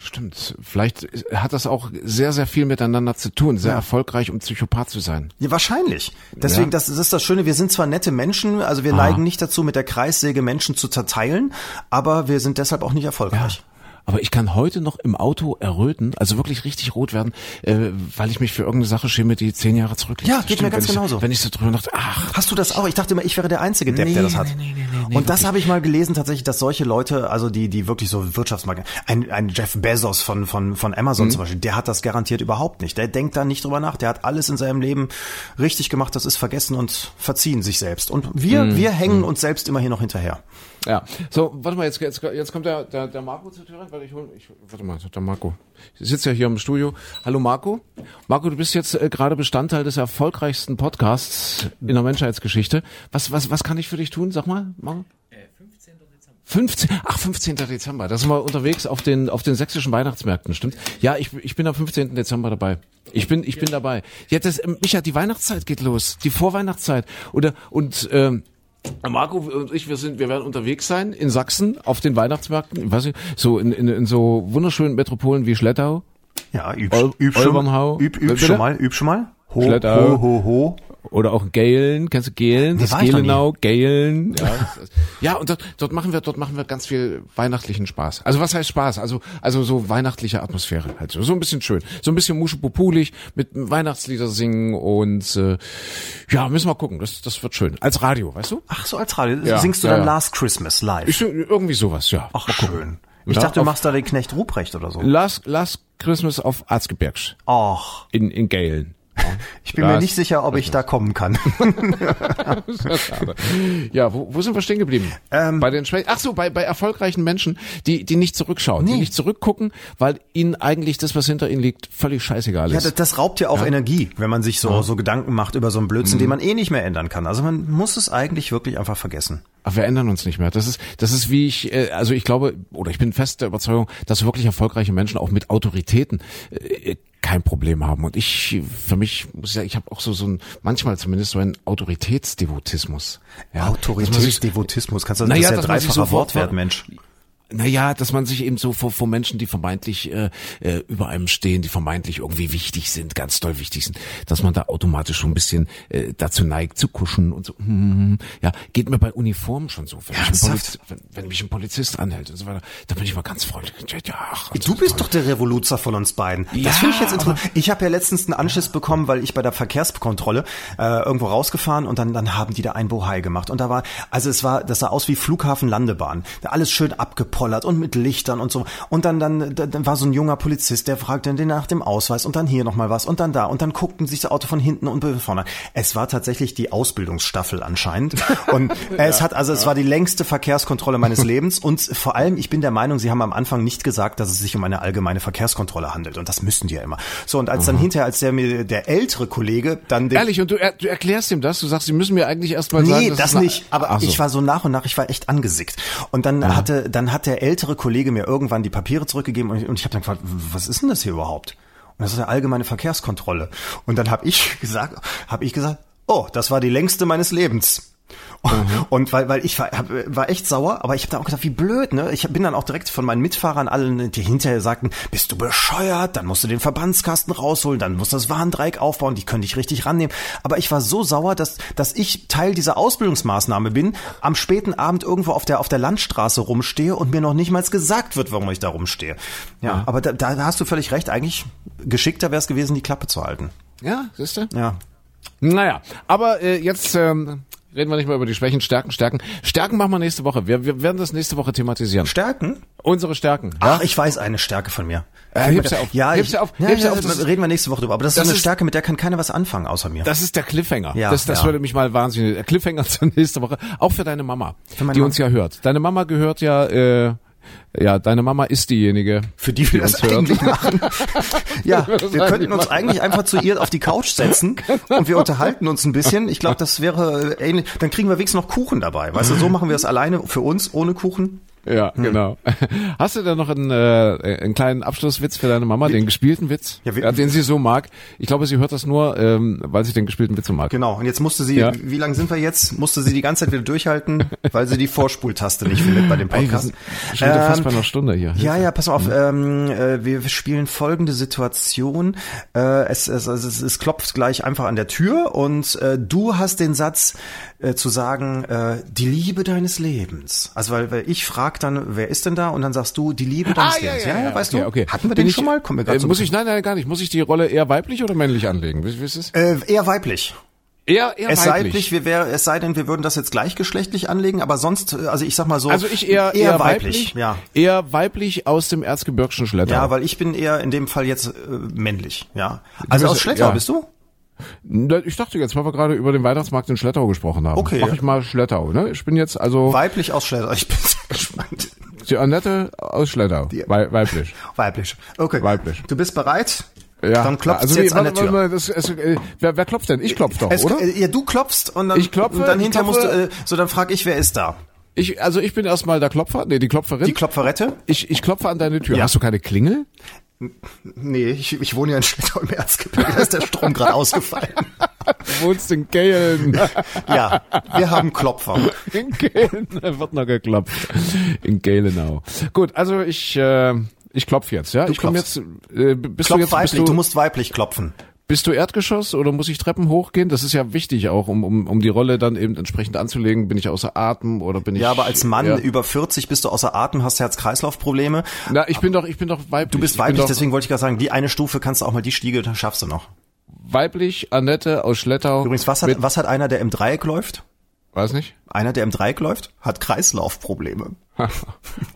Stimmt. Vielleicht hat das auch sehr, sehr viel miteinander zu tun, sehr ja. erfolgreich, um Psychopath zu sein. Ja, wahrscheinlich. Deswegen, ja. das, das ist das Schöne, wir sind zwar nette Menschen, also wir Aha. neigen nicht dazu, mit der Kreissäge Menschen zu zerteilen, aber wir sind deshalb auch nicht erfolgreich. Aber ich kann heute noch im Auto erröten, also wirklich richtig rot werden, äh, weil ich mich für irgendeine Sache schäme, die zehn Jahre zurückliegt. Ja, geht Stimmt, mir ganz wenn genauso. Ich, wenn ich so drüber dachte, ach. Hast du das auch? Ich dachte immer, ich wäre der einzige Depp, nee, der das hat. Nee, nee, nee, nee, Und das habe ich mal gelesen tatsächlich, dass solche Leute, also die, die wirklich so Wirtschaftsmarken, ein, ein Jeff Bezos von, von, von Amazon mhm. zum Beispiel, der hat das garantiert überhaupt nicht. Der denkt da nicht drüber nach. Der hat alles in seinem Leben richtig gemacht, das ist vergessen und verziehen sich selbst. Und wir, mhm. wir hängen mhm. uns selbst immer hier noch hinterher. Ja, so, warte mal, jetzt, jetzt, jetzt kommt der, der, der Marco zur Tür rein, weil ich hol, ich, warte mal, der Marco. Ich sitze ja hier im Studio. Hallo Marco. Marco, du bist jetzt äh, gerade Bestandteil des erfolgreichsten Podcasts in der Menschheitsgeschichte. Was, was, was kann ich für dich tun? Sag mal, Marco. 15, ach, 15. Dezember. Da sind wir unterwegs auf den, auf den sächsischen Weihnachtsmärkten, stimmt? Ja, ich, ich bin am 15. Dezember dabei. Ich bin, ich bin dabei. Ja, das, Micha, die Weihnachtszeit geht los. Die Vorweihnachtszeit. Oder, und, ähm, Marco und ich, wir sind, wir werden unterwegs sein in Sachsen auf den Weihnachtsmärkten, ich weiß nicht, so in, in, in so wunderschönen Metropolen wie Schlettau. Ja, üb, Ol üb, schon, üb, üb schon mal, üb schon mal. Ho, Schlettau. ho, ho, ho. Oder auch Galen, kennst du Galen? Das Gelenau, Galen. Ja, [LAUGHS] ja und dort, dort machen wir, dort machen wir ganz viel weihnachtlichen Spaß. Also was heißt Spaß? Also, also so weihnachtliche Atmosphäre halt so, so ein bisschen schön, so ein bisschen muschepopulig mit Weihnachtslieder singen und äh, ja, müssen wir gucken. Das, das wird schön. Als Radio, weißt du? Ach so, als Radio. Ja, Singst du ja, dann ja. Last Christmas live? Ich, irgendwie sowas, ja. Ach schön. Ich dachte, du machst da den Knecht Ruprecht oder so. Last, Last Christmas auf Arzgebirgs. Ach. In, in Galen. [LAUGHS] Ich bin das, mir nicht sicher, ob ich da kommen kann. [LAUGHS] [LAUGHS] ja, wo, wo sind wir stehen geblieben? Ähm, bei den. Ach so, bei, bei erfolgreichen Menschen, die, die nicht zurückschauen, nee. die nicht zurückgucken, weil ihnen eigentlich das, was hinter ihnen liegt, völlig scheißegal ist. Ja, das, das raubt ja auch ja. Energie, wenn man sich so, ja. so Gedanken macht über so einen Blödsinn, mhm. den man eh nicht mehr ändern kann. Also man muss es eigentlich wirklich einfach vergessen. Aber wir ändern uns nicht mehr. Das ist, das ist wie ich, äh, also ich glaube, oder ich bin fest der Überzeugung, dass wirklich erfolgreiche Menschen auch mit Autoritäten äh, kein Problem haben. Und ich, für mich, muss ja, ich habe auch so, so ein, manchmal zumindest so ein Autoritätsdevotismus. Ja, Autoritätsdevotismus, kannst du das, naja, das ist ja dreifacher so Wortwert, Mensch naja, dass man sich eben so vor, vor Menschen, die vermeintlich äh, äh, über einem stehen, die vermeintlich irgendwie wichtig sind, ganz doll wichtig sind, dass man da automatisch schon ein bisschen äh, dazu neigt zu kuschen und so. Hm. Ja, geht mir bei Uniformen schon so. Wenn, mich ein, wenn, wenn mich ein Polizist anhält und so weiter, da bin ich mal ganz freundlich. Ja, ach, du bist toll. doch der Revoluzer von uns beiden. Das ja, finde ich jetzt interessant. Ich habe ja letztens einen Anschiss bekommen, weil ich bei der Verkehrskontrolle äh, irgendwo rausgefahren und dann, dann haben die da ein Bohai gemacht. Und da war, also es war, das sah aus wie Flughafen-Landebahn. Alles schön abgepumpt gepollert und mit Lichtern und so. Und dann, dann, dann war so ein junger Polizist, der fragte den nach dem Ausweis und dann hier nochmal was und dann da. Und dann guckten sich das Auto von hinten und vorne. Es war tatsächlich die Ausbildungsstaffel anscheinend. [LAUGHS] Und es ja, hat, also ja. es war die längste Verkehrskontrolle meines Lebens. Und vor allem, ich bin der Meinung, sie haben am Anfang nicht gesagt, dass es sich um eine allgemeine Verkehrskontrolle handelt. Und das müssen die ja immer. So, und als mhm. dann hinterher, als der mir, der ältere Kollege dann den, Ehrlich, und du, du erklärst ihm das? Du sagst, sie müssen mir eigentlich erstmal sagen. Nee, das nicht. Aber so. ich war so nach und nach, ich war echt angesickt. Und dann Aha. hatte, dann hat der ältere Kollege mir irgendwann die Papiere zurückgegeben und ich, ich habe dann gefragt, was ist denn das hier überhaupt? Und das ist eine allgemeine Verkehrskontrolle. Und dann habe ich [LAUGHS] gesagt, habe ich gesagt, oh, das war die längste meines Lebens. Und weil, weil ich war, hab, war echt sauer, aber ich habe dann auch gedacht, wie blöd, ne? Ich bin dann auch direkt von meinen Mitfahrern allen, die hinterher sagten, bist du bescheuert, dann musst du den Verbandskasten rausholen, dann musst du das Warndreieck aufbauen, die können dich richtig rannehmen. Aber ich war so sauer, dass, dass ich Teil dieser Ausbildungsmaßnahme bin, am späten Abend irgendwo auf der, auf der Landstraße rumstehe und mir noch nicht mal gesagt wird, warum ich da rumstehe. Ja, aber da, da hast du völlig recht, eigentlich geschickter wäre es gewesen, die Klappe zu halten. Ja, siehst du? Ja. Naja, aber äh, jetzt ähm, reden wir nicht mehr über die Schwächen, Stärken, Stärken. Stärken machen wir nächste Woche. Wir, wir werden das nächste Woche thematisieren. Stärken? Unsere Stärken. Ach, ich weiß eine Stärke von mir. Äh, heb's ja auf. Ja, Heb's ich, ja auf. Ja, Heb's ja, auf. das Das- reden wir nächste Woche drüber. Aber das, Das ist eine ist- Stärke, mit der kann keiner was anfangen, außer mir. Das ist der Cliffhanger. Ja, das das ja. würde mich mal wahnsinnig. Der Cliffhanger [LAUGHS] zur nächste Woche. Auch für deine Mama, meine die Mama. uns ja hört. Deine Mama gehört ja, äh, ja, deine Mama ist diejenige, für die wir das hört. eigentlich machen. [LAUGHS] ja, wir könnten uns eigentlich einfach zu ihr auf die Couch setzen [LAUGHS] und wir unterhalten uns ein bisschen. Ich glaube, das wäre ähnlich. Dann kriegen wir wenigstens noch Kuchen dabei. Weißt du, so machen wir es alleine für uns ohne Kuchen. Ja, Hm. genau. [LAUGHS] Hast du da noch einen, äh, einen kleinen Abschlusswitz für deine Mama, den gespielten Witz, Ja, ja, den sie so mag? Ich glaube, sie hört das nur, ähm, weil sie den gespielten Witz so mag. Genau. Und jetzt musste sie, Ja. wie lange sind wir jetzt? Musste sie die ganze Zeit wieder durchhalten, [LAUGHS] weil sie die Vorspultaste nicht findet bei dem Ey, Podcast. sind schon wieder fast Ähm, bei einer Stunde hier. Ja, ja, pass mal auf. Ähm, äh, wir spielen folgende Situation. Äh, es, es, es, es, klopft gleich einfach an der Tür und äh, du hast den Satz äh, zu sagen, äh, die Liebe deines Lebens. Also weil, weil ich frag dann, wer ist denn da? Und dann sagst du, die Liebe deines Lebens. weißt okay, du? okay. Hatten wir den ich, schon mal? Kommen wir äh, so muss ich, nein, nein, gar nicht. Muss ich die Rolle eher weiblich oder männlich anlegen? Wie, wie ist es? äh, eher weiblich. Eher, eher Es sei, weiblich. nicht, wir wär, es sei denn, wir würden das jetzt gleichgeschlechtlich anlegen, aber sonst, äh, also ich sag mal so, also ich eher, eher, weiblich, ja. eher weiblich aus dem Erzgebirgschen Schlettau. Ja, weil ich bin eher in dem Fall jetzt äh, männlich, ja. Also bist- aus Schlettau ja. bist du? Ich dachte jetzt, weil wir gerade über den Weihnachtsmarkt in Schlettau gesprochen haben. Okay. Mach ich mal Schlettau, ne? Ich bin jetzt also Weiblich aus Schlettau. [LAUGHS] Ich bin sehr gespannt. die Annette aus Schlettau. Wei weiblich. [LAUGHS] Weiblich. Okay. Weiblich. Du bist bereit? Ja. Dann klopft also, jetzt wie- an der Tür. das, es, äh, wer, wer klopft denn? Ich klopf doch, Es, oder? äh, ja, du klopfst und dann, Ich klopfe, und dann ich hinterher musst du, äh, so dann frag ich, wer ist da? Ich, also ich bin erstmal der Klopfer, nee, die Klopferin. Die Klopferette? ich, ich klopfe an deine Tür. Ja. Hast du keine Klingel? Nee, ich, ich wohne ja in Schlettau im Erzgebirge, da ist der Strom gerade ausgefallen. Du wohnst in Kehlen. Ja, wir haben Klopfer. In Kehlen wird noch geklopft. In Kehlenau. Gut, also ich, äh, ich klopf jetzt, ja? ich komme jetzt, äh, bist Klopf du jetzt, weiblich, du, du, musst weiblich klopfen. Bist du Erdgeschoss oder muss ich Treppen hochgehen? Das ist ja wichtig auch, um, um, um die Rolle dann eben entsprechend anzulegen. Bin ich außer Atem oder bin ich? Ja, aber als Mann ja. über 40 bist du außer Atem, hast Herz-Kreislauf-Probleme. Na, ich bin doch, ich bin doch weiblich. Du bist weiblich, deswegen wollte ich gerade sagen, die eine Stufe kannst du auch mal die Stiege, schaffst du noch. weiblich, Annette aus Schlettau. Übrigens, was hat, was hat einer, der im Dreieck läuft? Weiß nicht. Einer, der im Dreieck läuft, hat Kreislaufprobleme. [LAUGHS]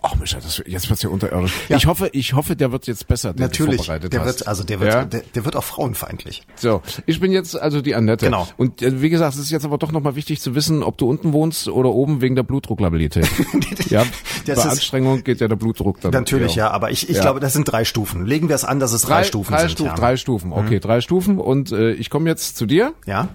Ach Micha, das, jetzt wird's ja unterirdisch. Ich hoffe, ich hoffe, der wird jetzt besser, du Natürlich, der hast. wird, also der wird, Ja? der, der wird auch frauenfeindlich. So, ich bin jetzt also die Annette. Genau. Und äh, wie gesagt, es ist jetzt aber doch nochmal wichtig zu wissen, ob du unten wohnst oder oben wegen der Blutdrucklabilität. [LAUGHS] ja, Das bei ist- Anstrengung geht ja der Blutdruck dann. Natürlich, ja. ja, aber ich, ich Ja. glaube, das sind drei Stufen. Legen wir es an, dass es drei, Stufen drei sind. Ja. Mhm. drei Stufen. Okay, drei Stufen. Und äh, ich komme jetzt zu dir. ja?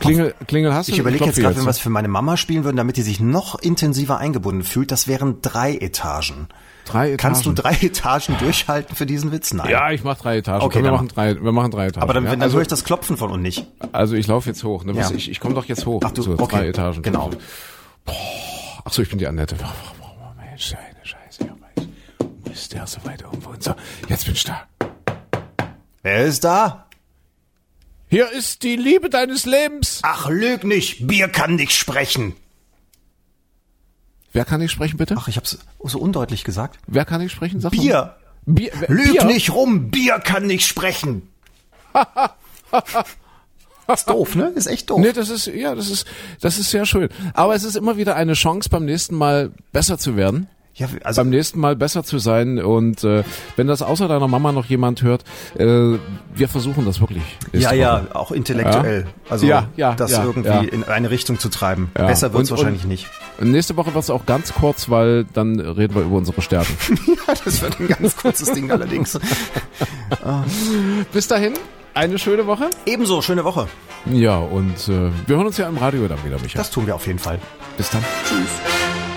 Klingel, Klingel hast du? Ich überlege jetzt gerade, wenn wir es für meine Mama spielen würden, damit die sich noch intensiver eingebunden fühlt, das wären drei Etagen. Drei Etagen. Kannst du drei [LAUGHS] Etagen durchhalten für diesen Witz? Nein. Ja, ich mach drei Etagen. Okay, Komm, wir machen drei, wir machen drei Etagen. Aber dann, ja? dann also, höre ich das Klopfen von und nicht. also ich laufe jetzt hoch. Ne? Ja. Ich, ich komme doch jetzt hoch. Ach du, so, okay. drei Etagen. Genau. Ach so, ich bin die Annette. Oh, oh, oh, Mensch, eine Scheiße. Ja, Mensch. Mist, der ist so weit irgendwo. Und so, jetzt bin ich da. Wer ist da? Hier ist die Liebe deines Lebens. Ach, lüg nicht. Bier kann nicht sprechen. Wer kann ich sprechen, bitte? Ach, ich hab's so undeutlich gesagt. Wer kann ich sprechen? Sag Bier. Mal. Bier. Lüg Bier? nicht rum. Bier kann nicht sprechen. ist doof, ne? Ist echt doof. Nee, das ist, ja, das ist, das ist sehr schön. Aber es ist immer wieder eine Chance, beim nächsten Mal besser zu werden. Ja, also beim nächsten Mal besser zu sein und äh, wenn das außer deiner Mama noch jemand hört, äh, wir versuchen das wirklich. ja, ja, auch intellektuell. Ja. Also Ja, ja, das ja, irgendwie ja. in eine Richtung zu treiben. Ja. Besser wird's Und- wahrscheinlich und- nicht. Nächste Woche wird es auch ganz kurz, weil dann reden wir über unsere Stärken. [LAUGHS] Ja, das wird ein ganz kurzes Ding allerdings. [LAUGHS] Bis dahin, eine schöne Woche. Ebenso, schöne Woche. Ja, und äh, wir hören uns ja im Radio dann wieder, Michael. Das tun wir auf jeden Fall. Bis dann. Tschüss.